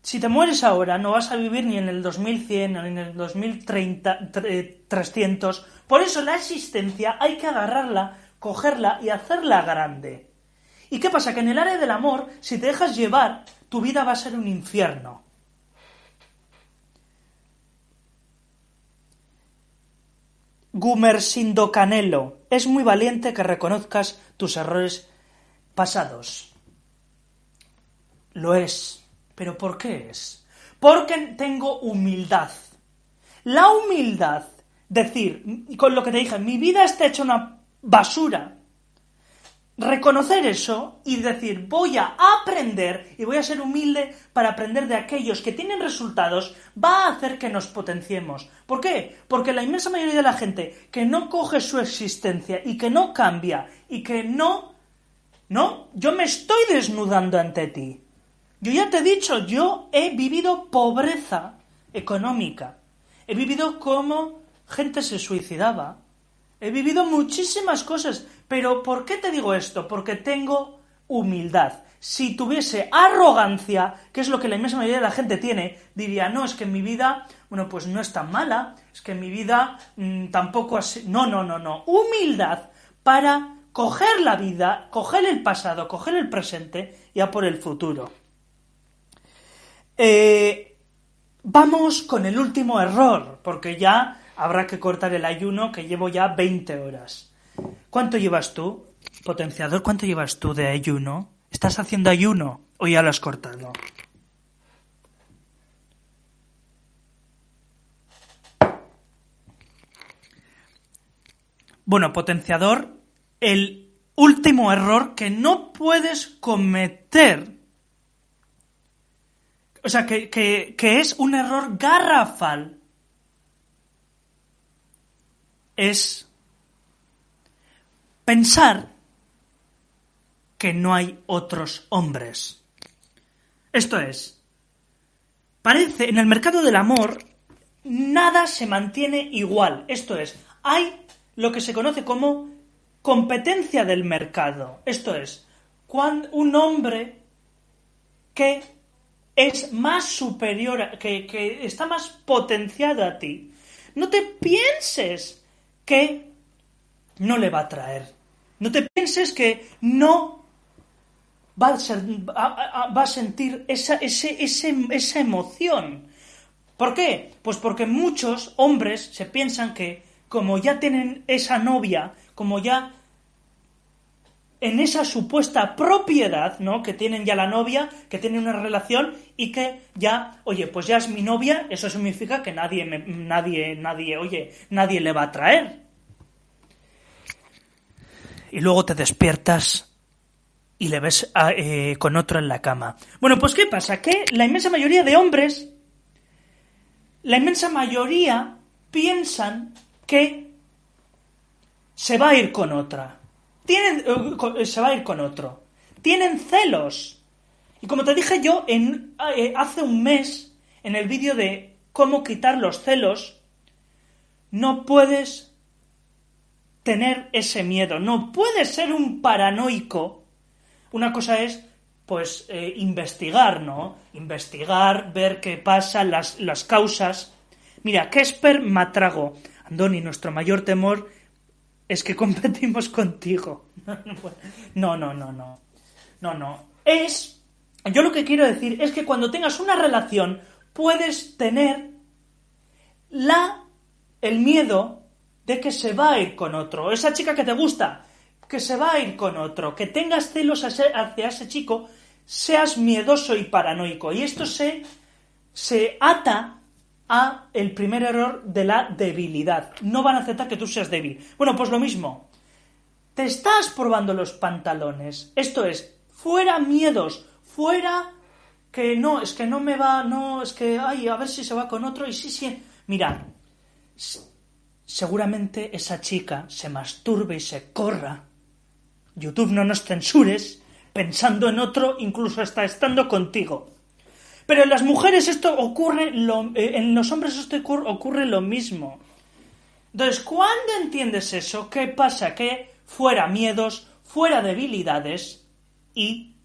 si te mueres ahora, no vas a vivir ni en el 2100, ni en el 2300. Eh, Por eso la existencia hay que agarrarla, cogerla y hacerla grande. ¿Y qué pasa? Que en el área del amor, si te dejas llevar, tu vida va a ser un infierno. Gumersindo Canelo, es muy valiente que reconozcas tus errores pasados. Lo es. ¿Pero por qué es? Porque tengo humildad. La humildad, decir, con lo que te dije, mi vida está hecha una basura. Reconocer eso y decir, voy a aprender y voy a ser humilde para aprender de aquellos que tienen resultados, va a hacer que nos potenciemos. ¿Por qué? Porque la inmensa mayoría de la gente que no coge su existencia y que no cambia y que no... No, yo me estoy desnudando ante ti. Yo ya te he dicho, yo he vivido pobreza económica. He vivido como gente se suicidaba. He vivido muchísimas cosas. Pero ¿por qué te digo esto? Porque tengo humildad. Si tuviese arrogancia, que es lo que la inmensa mayoría de la gente tiene, diría, no, es que mi vida, bueno, pues no es tan mala, es que mi vida mm, tampoco así. No, no, no, no. Humildad para coger la vida, coger el pasado, coger el presente y a por el futuro. Eh, vamos con el último error, porque ya habrá que cortar el ayuno que llevo ya 20 horas. ¿Cuánto llevas tú? Potenciador, ¿cuánto llevas tú de ayuno? ¿Estás haciendo ayuno o ya lo has cortado? Bueno, potenciador, el último error que no puedes cometer o sea, que, que es un error garrafal. Es pensar que no hay otros hombres. Esto es, parece en el mercado del amor nada se mantiene igual. Esto es, hay lo que se conoce como competencia del mercado. Esto es, cuando un hombre que es más superior, que, que está más potenciado a ti, no te pienses que no le va a traer. No te pienses que no va a, sentir esa, esa emoción. ¿Por qué? Pues porque muchos hombres se piensan que como ya tienen esa novia, como ya en esa supuesta propiedad, ¿no? Que tienen ya la novia, que tienen una relación y que ya, oye, pues ya es mi novia, eso significa que nadie, nadie, nadie, oye, nadie le va a traer. Y luego te despiertas y le ves eh, con otro en la cama. Bueno, pues ¿qué pasa? Que la inmensa mayoría de hombres, la inmensa mayoría piensan que se va a ir con otra. Tienen, eh, se va a ir con otro. Tienen celos. Y como te dije yo eh, hace un mes, en el vídeo de cómo quitar los celos, no puedes tener ese miedo, no puedes ser un paranoico. Una cosa es, pues, eh, investigar, ¿no? Investigar, ver qué pasa, las, las causas. Mira, Kesper Matrago Andoni, nuestro mayor temor es que competimos contigo. No, no, no, no. No, no. Es. Yo lo que quiero decir es que cuando tengas una relación puedes tener la. el miedo de que se va a ir con otro. Esa chica que te gusta, que se va a ir con otro. Que tengas celos hacia ese chico, seas miedoso y paranoico. Y esto se. se ata a el primer error de la debilidad. No van a aceptar que tú seas débil. Bueno, pues lo mismo. Te estás probando los pantalones. Esto es, fuera miedos, fuera que no, es que no me va, no, es que, ay, a ver si se va con otro y sí, sí. Mira, seguramente esa chica se masturbe y se corra. YouTube no nos censures pensando en otro, incluso hasta estando contigo. Pero en las mujeres esto ocurre, lo, eh, en los hombres esto ocurre lo mismo. Entonces, ¿cuándo entiendes eso? ¿Qué pasa? Que fuera miedos, fuera debilidades y...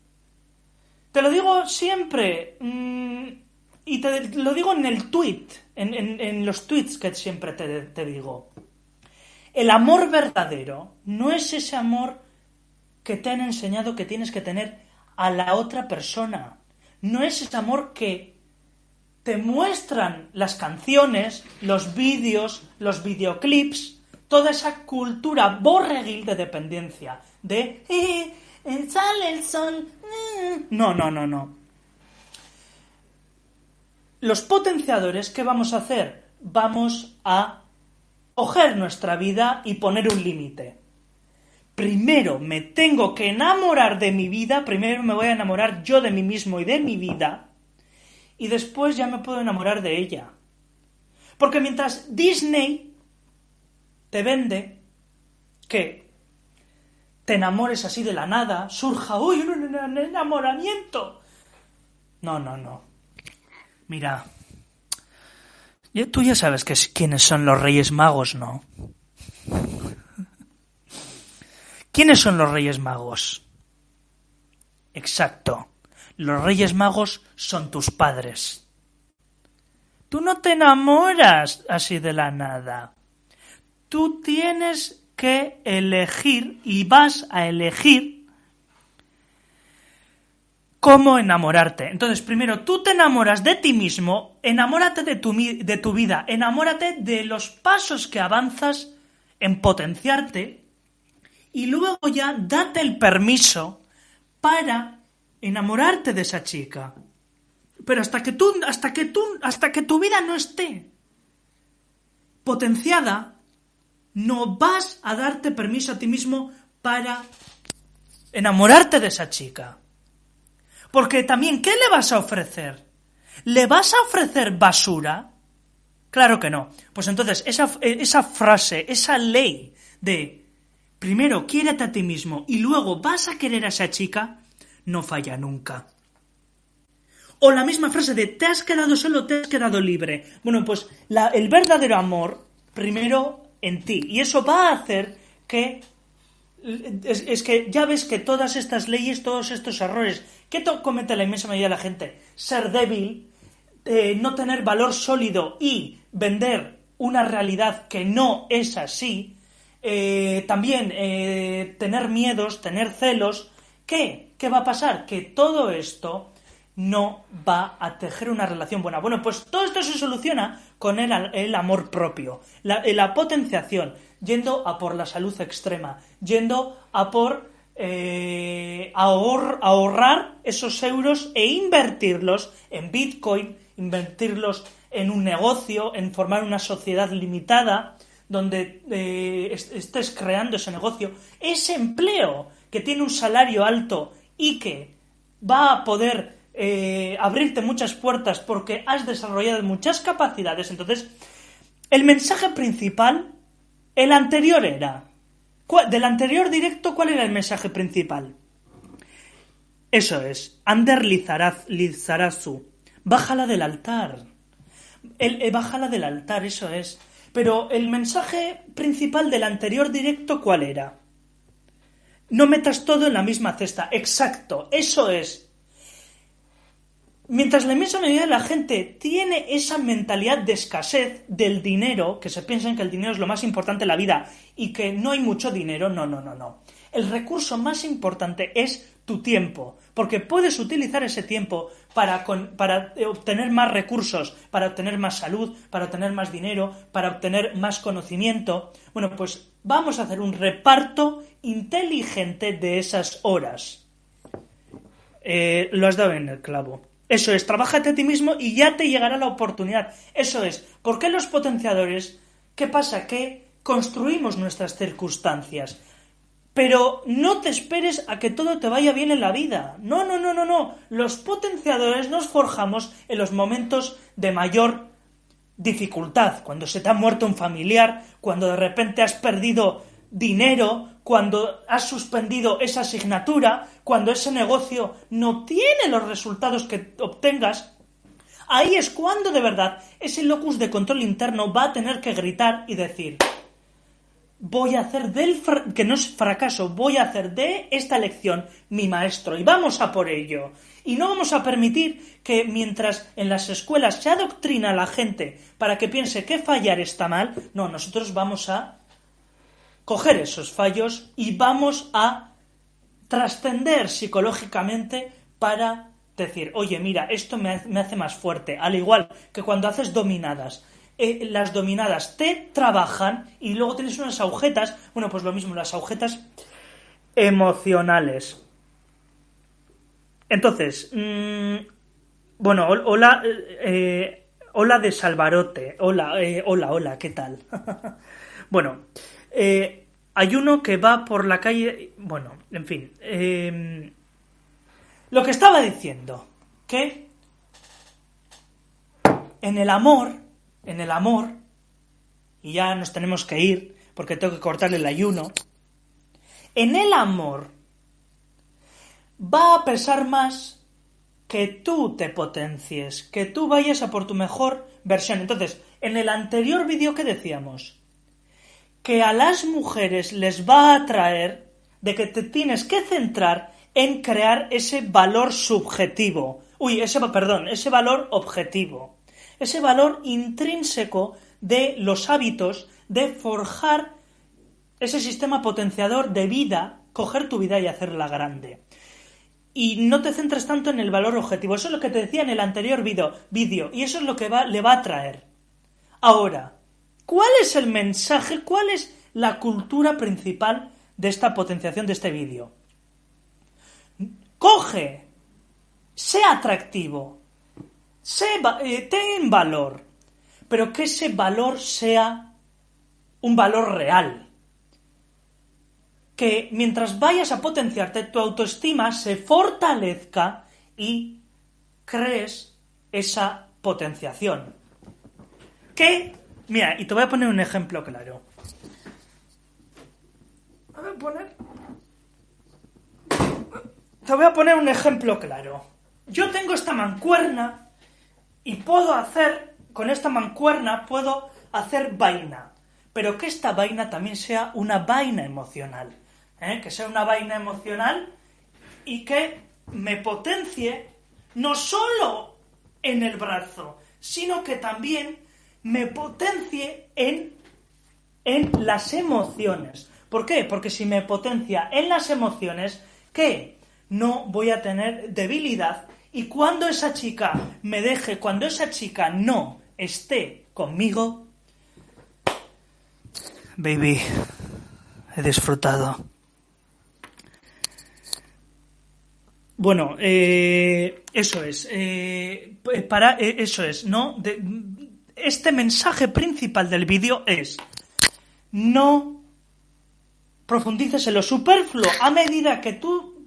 Te lo digo siempre, mm, y te lo digo en el tweet, en, los tweets que siempre te, digo. El amor verdadero no es ese amor que te han enseñado que tienes que tener a la otra persona no es ese amor que te muestran las canciones, los vídeos, los videoclips, toda esa cultura borreguil de dependencia, de eh, eh, sale el. Eh". No, no, no, no. Los potenciadores, ¿qué vamos a hacer? Vamos a coger nuestra vida y poner un límite primero me tengo que enamorar de mi vida, primero me voy a enamorar yo de mí mismo y de mi vida, y después ya me puedo enamorar de ella. Porque mientras Disney te vende que te enamores así de la nada, surja, uy, un enamoramiento. No, no, no. Mira, tú ya sabes que, quiénes son los Reyes Magos, ¿no? ¿Quiénes son los Reyes Magos? Exacto. Los Reyes Magos son tus padres. Tú no te enamoras así de la nada. Tú tienes elegir y vas a elegir cómo enamorarte. Entonces, primero, tú te enamoras de ti mismo, enamórate de tu, de tu vida, enamórate de los pasos que avanzas en potenciarte y luego ya date el permiso para enamorarte de esa chica. Pero hasta que tú, hasta que tú, hasta que tu vida no esté potenciada, no vas a darte permiso a ti mismo para enamorarte de esa chica. Porque también, ¿qué le vas a ofrecer? ¿Le vas a ofrecer basura? Claro que no. Pues entonces, esa, esa frase, esa ley de primero quiérete a ti mismo y luego vas a querer a esa chica, no falla nunca. O la misma frase de te has quedado solo, te has quedado libre. Bueno, pues el verdadero amor, primero en ti. Y eso va a hacer que... Es, que ya ves que todas estas leyes, todos estos errores, ¿qué comete la inmensa mayoría de la gente? Ser débil, eh, no tener valor sólido y vender una realidad que no es así, eh, también eh, tener miedos, tener celos, ¿qué? ¿Qué va a pasar? Que todo esto no va a tejer una relación buena. Bueno, pues todo esto se soluciona con el, amor propio, la, potenciación, yendo a por la salud extrema, yendo a por eh, ahorrar esos euros e invertirlos en Bitcoin, invertirlos en un negocio, en formar una sociedad limitada donde eh, estés creando ese negocio, ese empleo que tiene un salario alto y que va a poder eh, abrirte muchas puertas porque has desarrollado muchas capacidades. Entonces, el mensaje principal, el anterior era, del anterior directo, ¿cuál era el mensaje principal? Eso es, Ander Lizarazu, bájala del altar. El, eh, bájala del altar, eso es. Pero el mensaje principal del anterior directo, ¿cuál era? No metas todo en la misma cesta. Exacto, eso es. Mientras la inmensa mayoría de la gente tiene esa mentalidad de escasez del dinero, que se piensan que el dinero es lo más importante en la vida y que no hay mucho dinero, no, no, no, no. El recurso más importante es tu tiempo, porque puedes utilizar ese tiempo para, para obtener más recursos, para obtener más salud, para obtener más dinero, para obtener más conocimiento. Bueno, pues vamos a hacer un reparto inteligente de esas horas. Eh, lo has dado en el clavo. Eso es, trabájate a ti mismo y ya te llegará la oportunidad. Eso es, ¿por qué los potenciadores? ¿Qué pasa? Que construimos nuestras circunstancias. Pero no te esperes a que todo te vaya bien en la vida. No, no, no, no, no. Los potenciadores nos forjamos en los momentos de mayor dificultad. Cuando se te ha muerto un familiar, cuando de repente has perdido dinero, cuando has suspendido esa asignatura, cuando ese negocio no tiene los resultados que obtengas, ahí es cuando de verdad ese locus de control interno va a tener que gritar y decir, voy a hacer del, que no es fracaso, voy a hacer de esta lección mi maestro y vamos a por ello. Y no vamos a permitir que mientras en las escuelas se adoctrina a la gente para que piense que fallar está mal, no, nosotros vamos a coger esos fallos y vamos a trascender psicológicamente para decir, oye, mira, esto me, hace más fuerte. Al igual que cuando haces dominadas. Eh, las dominadas te trabajan y luego tienes unas agujetas, bueno, pues lo mismo, las agujetas emocionales. Entonces, mm, bueno, hola, eh, hola de Salvarote, hola, eh, hola, hola, ¿qué tal? bueno, eh, hay uno que va por la calle. Bueno, en fin. Em, lo que estaba diciendo, que en el amor, en el amor, y ya nos tenemos que ir porque tengo que cortarle el ayuno, en el amor va a pesar más que tú te potencies, que tú vayas a por tu mejor versión. Entonces, en el anterior vídeo que decíamos, que a las mujeres les va a atraer de que te tienes que centrar en crear ese valor subjetivo. Uy, ese, perdón, ese valor objetivo. Ese valor intrínseco de los hábitos de forjar ese sistema potenciador de vida, coger tu vida y hacerla grande. Y no te centres tanto en el valor objetivo. Eso es lo que te decía en el anterior vídeo. Y eso es lo que le va a traer. Ahora, ¿Cuál es el mensaje? ¿Cuál es la cultura principal de esta potenciación de este vídeo? Coge, sea atractivo, eh, ten valor, pero que ese valor sea un valor real. Que mientras vayas a potenciarte, tu autoestima se fortalezca y crees esa potenciación. ¿Qué? Mira, y te voy a poner un ejemplo claro. Voy a poner... Te voy a poner un ejemplo claro. Yo tengo esta mancuerna y puedo hacer, con esta mancuerna puedo hacer vaina, pero que esta vaina también sea una vaina emocional, ¿eh? que sea una vaina emocional y que me potencie no solo en el brazo, sino que también me potencie en, en las emociones. ¿Por qué? Porque si me potencia en las emociones, ¿qué? No voy a tener debilidad y cuando esa chica me deje, cuando esa chica no esté conmigo, baby, he disfrutado. Bueno, eh, eso es. Eh, para eh, eso es, ¿no? Este mensaje principal del vídeo es no profundices en lo superfluo. A medida que tú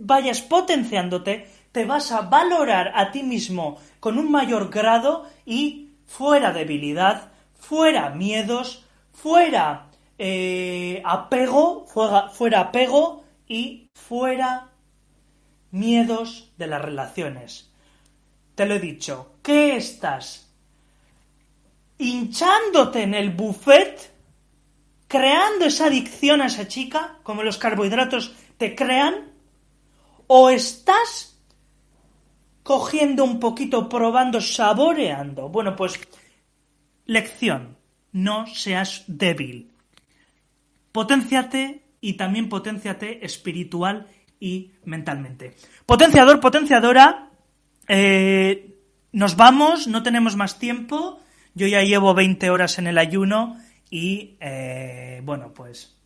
vayas potenciándote, te vas a valorar a ti mismo con un mayor grado y fuera debilidad, fuera miedos, fuera eh, apego, fuera, fuera apego y fuera miedos de las relaciones. Te lo he dicho, ¿qué estás? Hinchándote en el buffet, creando esa adicción a esa chica, como los carbohidratos te crean, o estás cogiendo un poquito, probando, saboreando. Bueno, pues lección, no seas débil. Potenciate y también potenciate espiritual y mentalmente. Potenciador, potenciadora, eh, nos vamos, no tenemos más tiempo. Yo ya llevo 20 horas en el ayuno y, eh, bueno, pues,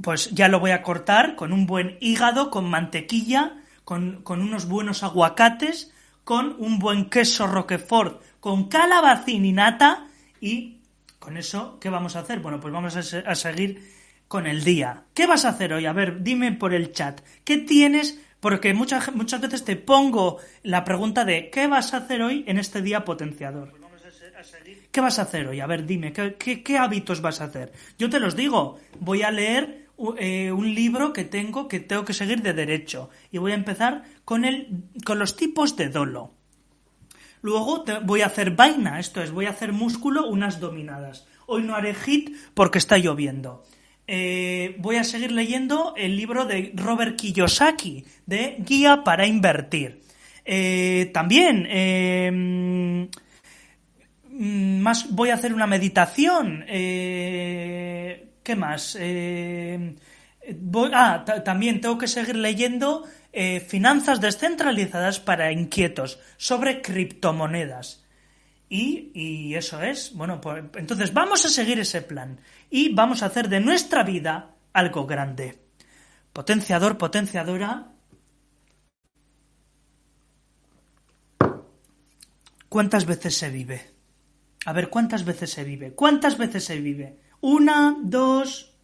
pues ya lo voy a cortar con un buen hígado, con mantequilla con, unos buenos aguacates, con un buen queso roquefort, con calabacín y nata y con eso, ¿qué vamos a hacer? Bueno, pues vamos a, seguir con el día. ¿Qué vas a hacer hoy? A ver, dime por el chat. ¿Qué tienes? Porque muchas, muchas veces te pongo la pregunta de ¿qué vas a hacer hoy en este día potenciador? ¿Qué vas a hacer hoy? A ver, dime, ¿qué, hábitos vas a hacer? Yo te los digo, voy a leer eh, un libro que tengo que tengo que seguir de derecho y voy a empezar con el con los tipos de dolo. Luego voy a hacer vaina, esto es, voy a hacer músculo unas dominadas. Hoy no haré hit porque está lloviendo. Eh, voy a seguir leyendo el libro de Robert Kiyosaki, de Guía para Invertir. Eh, también mm, más voy a hacer una meditación. ¿Qué más? Eh, ah, también tengo que seguir leyendo eh, Finanzas descentralizadas para inquietos sobre criptomonedas. Y, eso es, bueno, pues entonces vamos a seguir ese plan y vamos a hacer de nuestra vida algo grande. Potenciador, potenciadora. ¿Cuántas veces se vive? A ver, ¿cuántas veces se vive? ¿Cuántas veces se vive? Una, dos,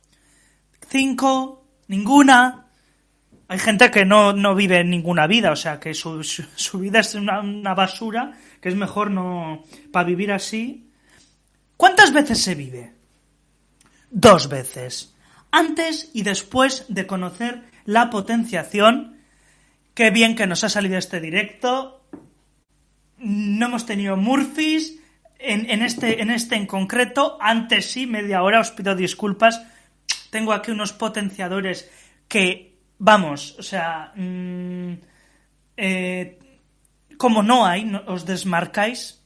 cinco, ninguna. Hay gente que no, no vive ninguna vida, o sea, que su, su, vida es una, una, basura, que es mejor no. para vivir así. ¿Cuántas veces se vive? Dos veces. Antes y después de conocer la potenciación. Qué bien que nos ha salido este directo. No hemos tenido Murphys, en, este, en este en concreto, antes sí, media hora, os pido disculpas. Tengo aquí unos potenciadores que, vamos, o sea, mm, eh, como no hay, os desmarcáis.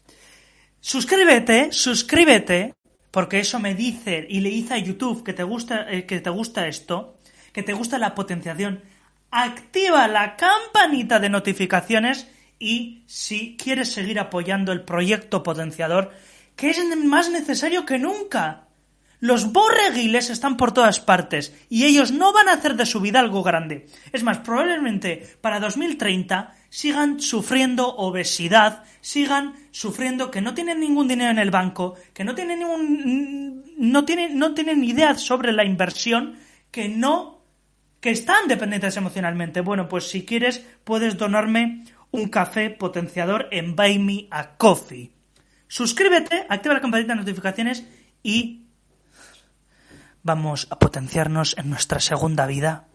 Suscríbete, suscríbete, porque eso me dice y le dice a YouTube que te gusta, eh, que te gusta esto, que te gusta la potenciación. Activa la campanita de notificaciones y si quieres seguir apoyando el proyecto potenciador, que es más necesario que nunca. Los borreguiles están por todas partes y ellos no van a hacer de su vida algo grande. Es más, probablemente para 2030 sigan sufriendo obesidad, sigan sufriendo que no tienen ningún dinero en el banco, que no tienen ningún, no tienen, no tienen idea sobre la inversión que no que están dependientes emocionalmente. Bueno, pues si quieres puedes donarme un café potenciador en Buy Me a Coffee. Suscríbete, activa la campanita de notificaciones y vamos a potenciarnos en nuestra segunda vida